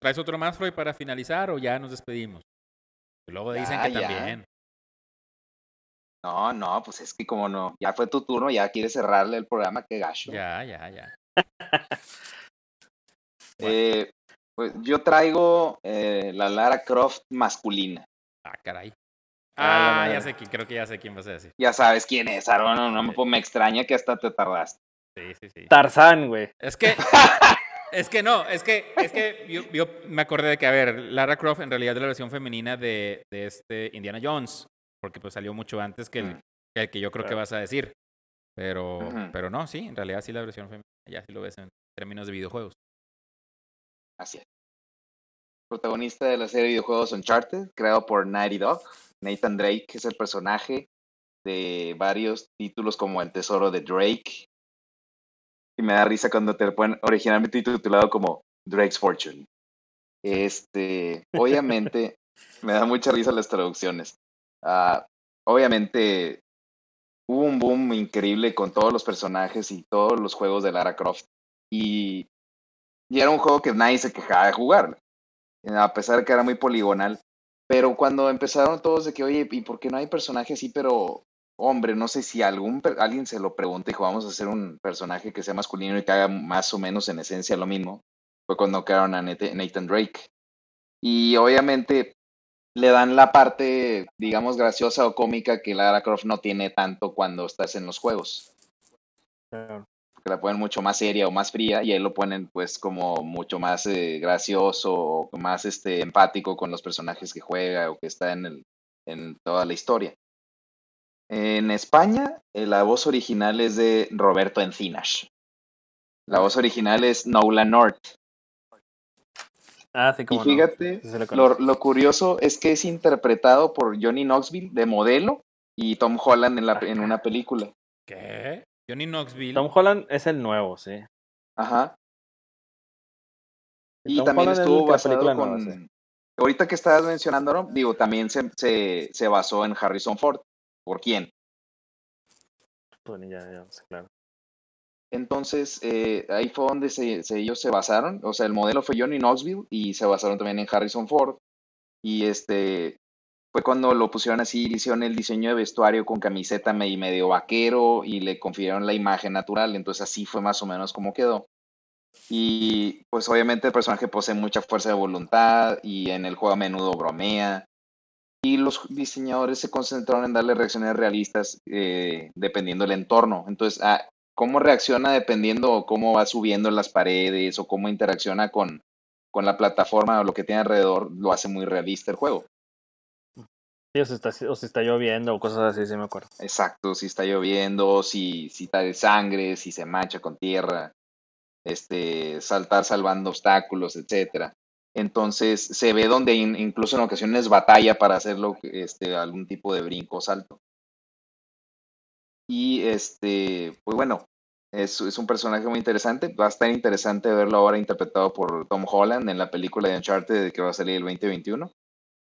¿Traes otro más, Freud, para finalizar o ya nos despedimos? luego dicen que también.
No, no, pues es que como no, ya fue tu turno, ya quieres cerrarle el programa, qué gacho.
Ya, ya, ya.
eh, pues yo traigo eh, la Lara Croft masculina.
Ah, caray. Ah, ya sé quién, creo que ya sé quién vas a decir.
Ya sabes quién es, Aaron, no, no, me, me extraña que hasta te tardaste.
Sí, sí, sí.
Tarzán, güey.
Es que, es que no, es que, es que yo, me acordé de que, a ver, Lara Croft en realidad es la versión femenina de, de este Indiana Jones, porque pues salió mucho antes que el, mm. que, que, yo creo que vas a decir. Pero, pero no, sí, en realidad sí la versión femenina, ya sí lo ves en términos de videojuegos.
Así es. Protagonista de la serie de videojuegos Uncharted, creado por Naughty Dog. Nathan Drake es el personaje de varios títulos como El Tesoro de Drake. Y me da risa cuando te lo ponen originalmente titulado como Drake's Fortune. Este, obviamente, me da mucha risa las traducciones. Uh, obviamente, hubo un boom increíble con todos los personajes y todos los juegos de Lara Croft. Y y era un juego que nadie se quejaba de jugar, a pesar de que era muy poligonal. Pero cuando empezaron todos de que, oye, ¿y por qué no hay personaje así? Pero, hombre, no sé si algún, alguien se lo pregunta y dijo, vamos a hacer un personaje que sea masculino y que haga más o menos en esencia lo mismo. Fue cuando crearon a Nathan Drake. Y obviamente le dan la parte, digamos, graciosa o cómica que Lara Croft no tiene tanto cuando estás en los juegos que la ponen mucho más seria o más fría y ahí lo ponen pues como mucho más eh, gracioso o más este, empático con los personajes que juega o que está en, el, en toda la historia. En España, eh, la voz original es de Roberto Encinas. La voz original es Nola North.
Ah, sí, como
y fíjate, lo, lo, curioso es que es interpretado por Johnny Knoxville de modelo y Tom Holland en, la, en una película.
¿Qué? Johnny Knoxville.
Tom Holland es el nuevo, sí.
Ajá. Y, también estuvo basado con... Ahorita que estabas mencionando, digo, también se, se, se, basó en Harrison Ford. ¿Por quién?
Pues ya, ya, claro.
Entonces, eh, ahí fue donde se, ellos se basaron. O sea, el modelo fue Johnny Knoxville y se basaron también en Harrison Ford. Y este, fue cuando lo pusieron así, hicieron el diseño de vestuario con camiseta y medio vaquero y le confirieron la imagen natural, entonces así fue más o menos como quedó. Y pues obviamente el personaje posee mucha fuerza de voluntad y en el juego a menudo bromea. Y los diseñadores se concentraron en darle reacciones realistas eh, dependiendo del entorno. Entonces, ah, cómo reacciona dependiendo cómo va subiendo las paredes o cómo interacciona con, con la plataforma o lo que tiene alrededor, lo hace muy realista el juego.
Sí, o si está, o si está lloviendo o cosas así, sí me acuerdo.
Exacto, si está lloviendo, si, si está de sangre, si se mancha con tierra, este, saltar salvando obstáculos, etcétera. Entonces se ve donde in- incluso en ocasiones batalla para hacerlo este, algún tipo de brinco o salto. Y este, pues bueno, es, es un personaje muy interesante. Va a estar interesante verlo ahora interpretado por Tom Holland en la película de Uncharted que va a salir el 2021.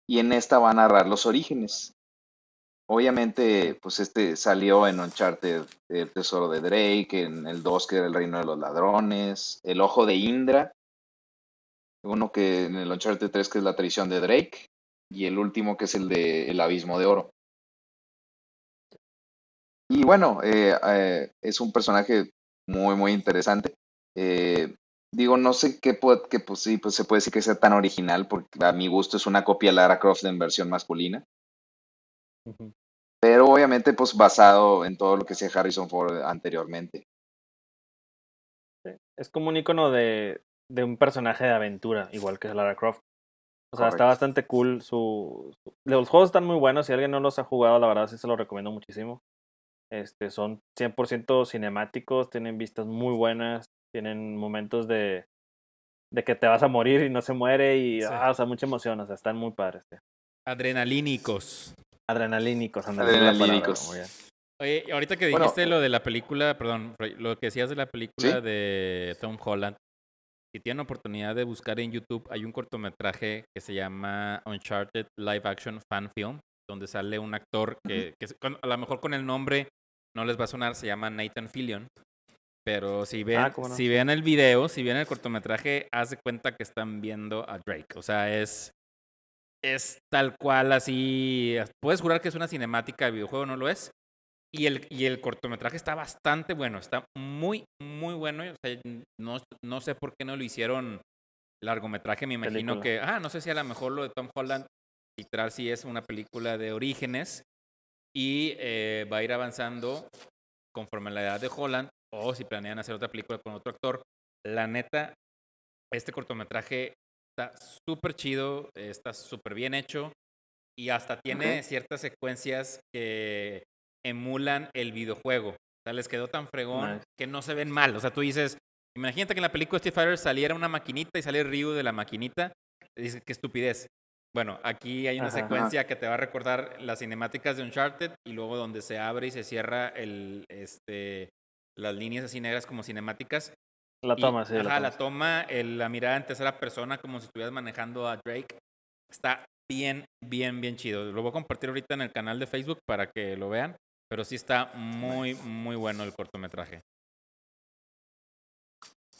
Y en esta va a narrar los orígenes. Obviamente, pues este salió en Uncharted El Tesoro de Drake, en el 2 que era el Reino de los Ladrones, El Ojo de Indra, uno que en el Uncharted 3 que es la traición de Drake, y el último que es el de El Abismo de Oro. Y bueno, eh, eh, es un personaje muy, muy interesante. Eh, digo, no sé qué, puede, que, pues, sí, pues, se puede decir que sea tan original, porque a mi gusto es una copia de Lara Croft en versión masculina. Pero obviamente, pues basado en todo lo que hacía Harrison Ford anteriormente.
Es como un icono de, de un personaje de aventura, igual que Lara Croft. O sea, está bastante cool. Su, su- Los juegos están muy buenos. Si alguien no los ha jugado, la verdad sí se los recomiendo muchísimo. Este, son 100% cinemáticos, tienen vistas muy buenas, tienen momentos de, de que te vas a morir y no se muere y,
Sí.
ah, o sea, mucha emoción, o sea, están muy padres. sí.
Adrenalínicos.
Adrenalínicos, palabra,
Adrenalínicos.
Oye, ahorita que
Bueno,
dijiste lo de la película, perdón, Roy, lo que decías de la película
¿Sí?
de Tom Holland, si tienen oportunidad de buscar en YouTube, hay un cortometraje que se llama Uncharted Live Action Fan Film, donde sale un actor que, a lo mejor con el nombre no les va a sonar, se llama Nathan Fillion. Pero si ven,
Ah, no.
si ven el video, si ven el cortometraje, haz de cuenta que están viendo a Drake. O sea, es, es tal cual así. Puedes jurar que es una cinemática de videojuego, ¿no lo es? Y el, y el cortometraje está bastante bueno, está muy, muy bueno. O sea, no, no sé por qué no lo hicieron largometraje, me imagino
Película.
que, ah, no sé si a lo mejor lo de Tom Holland, literal, sí es una película de orígenes y eh, va a ir avanzando conforme a la edad de Holland o si planean hacer otra película con otro actor. La neta, este cortometraje está súper chido, está súper bien hecho y hasta tiene ciertas secuencias que emulan el videojuego. O sea, les quedó tan fregón
Nice.
que no se ven mal. O sea, tú dices, imagínate que en la película Street Fighter saliera una maquinita y sale Ryu de la maquinita. Dices, qué estupidez. Bueno, aquí hay una
Ajá.
secuencia que te va a recordar las cinemáticas de Uncharted y luego donde se abre y se cierra el, este, las líneas así negras como cinemáticas.
La
Y,
toma, sí.
ajá,
la toma,
el- la mirada en tercera persona como si estuvieras manejando a Drake. Está bien, bien, bien chido. Lo voy a compartir ahorita en el canal de Facebook para que lo vean. Pero sí está muy, muy bueno el cortometraje.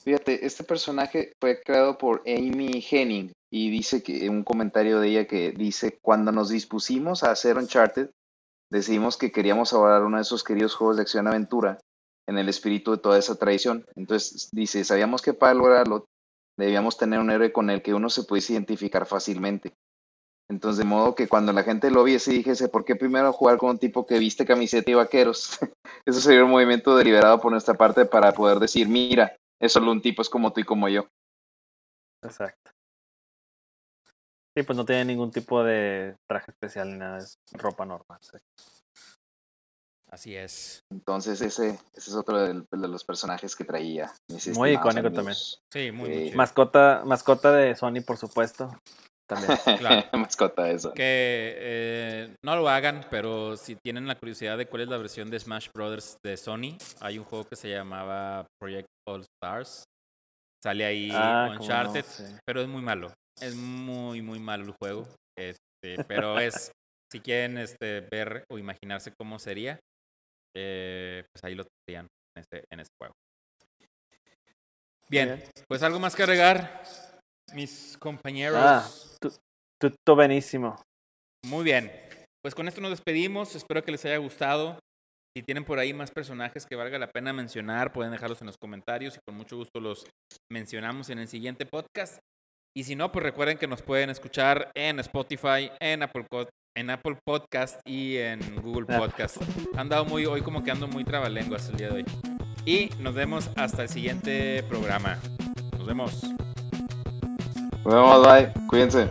Fíjate, este personaje fue creado por Amy Henning y dice que un comentario de ella que dice, cuando nos dispusimos a hacer Uncharted, decidimos que queríamos abordar uno de esos queridos juegos de acción-aventura en el espíritu de toda esa tradición. Entonces dice, sabíamos que para lograrlo debíamos tener un héroe con el que uno se pudiese identificar fácilmente. Entonces, de modo que cuando la gente lo viese, dijese, ¿por qué primero jugar con un tipo que viste camiseta y vaqueros? Eso sería un movimiento deliberado por nuestra parte para poder decir, mira, es solo un tipo, es como tú y como yo.
Exacto. Sí, pues no tiene ningún tipo de traje especial ni nada, es ropa normal. sí.
Así es.
Entonces, ese, ese es otro del- de, los personajes que traía.
Muy icónico
amigos.
Sí, muy,
Sí.
muy chido.
Mascota, mascota de Sony, por supuesto. También.
Claro.
Mascota eso.
Que eh, no lo hagan, pero si tienen la curiosidad de cuál es la versión de Smash Brothers de Sony, hay un juego que se llamaba Project All Stars. Sale ahí
Ah, no,
Uncharted,
sí.
pero es muy malo. Es muy, muy malo el juego. Este, pero es, si quieren este, ver o imaginarse cómo sería, eh, pues ahí lo tendrían en este, en este juego. Bien,
bien.
pues algo más que agregar, mis compañeros.
Ah. Tú buenísimo.
Muy bien. Pues con esto nos despedimos. Espero que les haya gustado. Si tienen por ahí más personajes que valga la pena mencionar, pueden dejarlos en los comentarios y con mucho gusto los mencionamos en el siguiente podcast. Y si no, pues recuerden que nos pueden escuchar en Spotify, en Apple, Co- en Apple Podcast y en Google. Podcast. Han dado muy, hoy como que ando muy trabalenguas el día de hoy. Y nos vemos hasta el siguiente programa. Nos vemos.
Nos vemos, bye. Cuídense.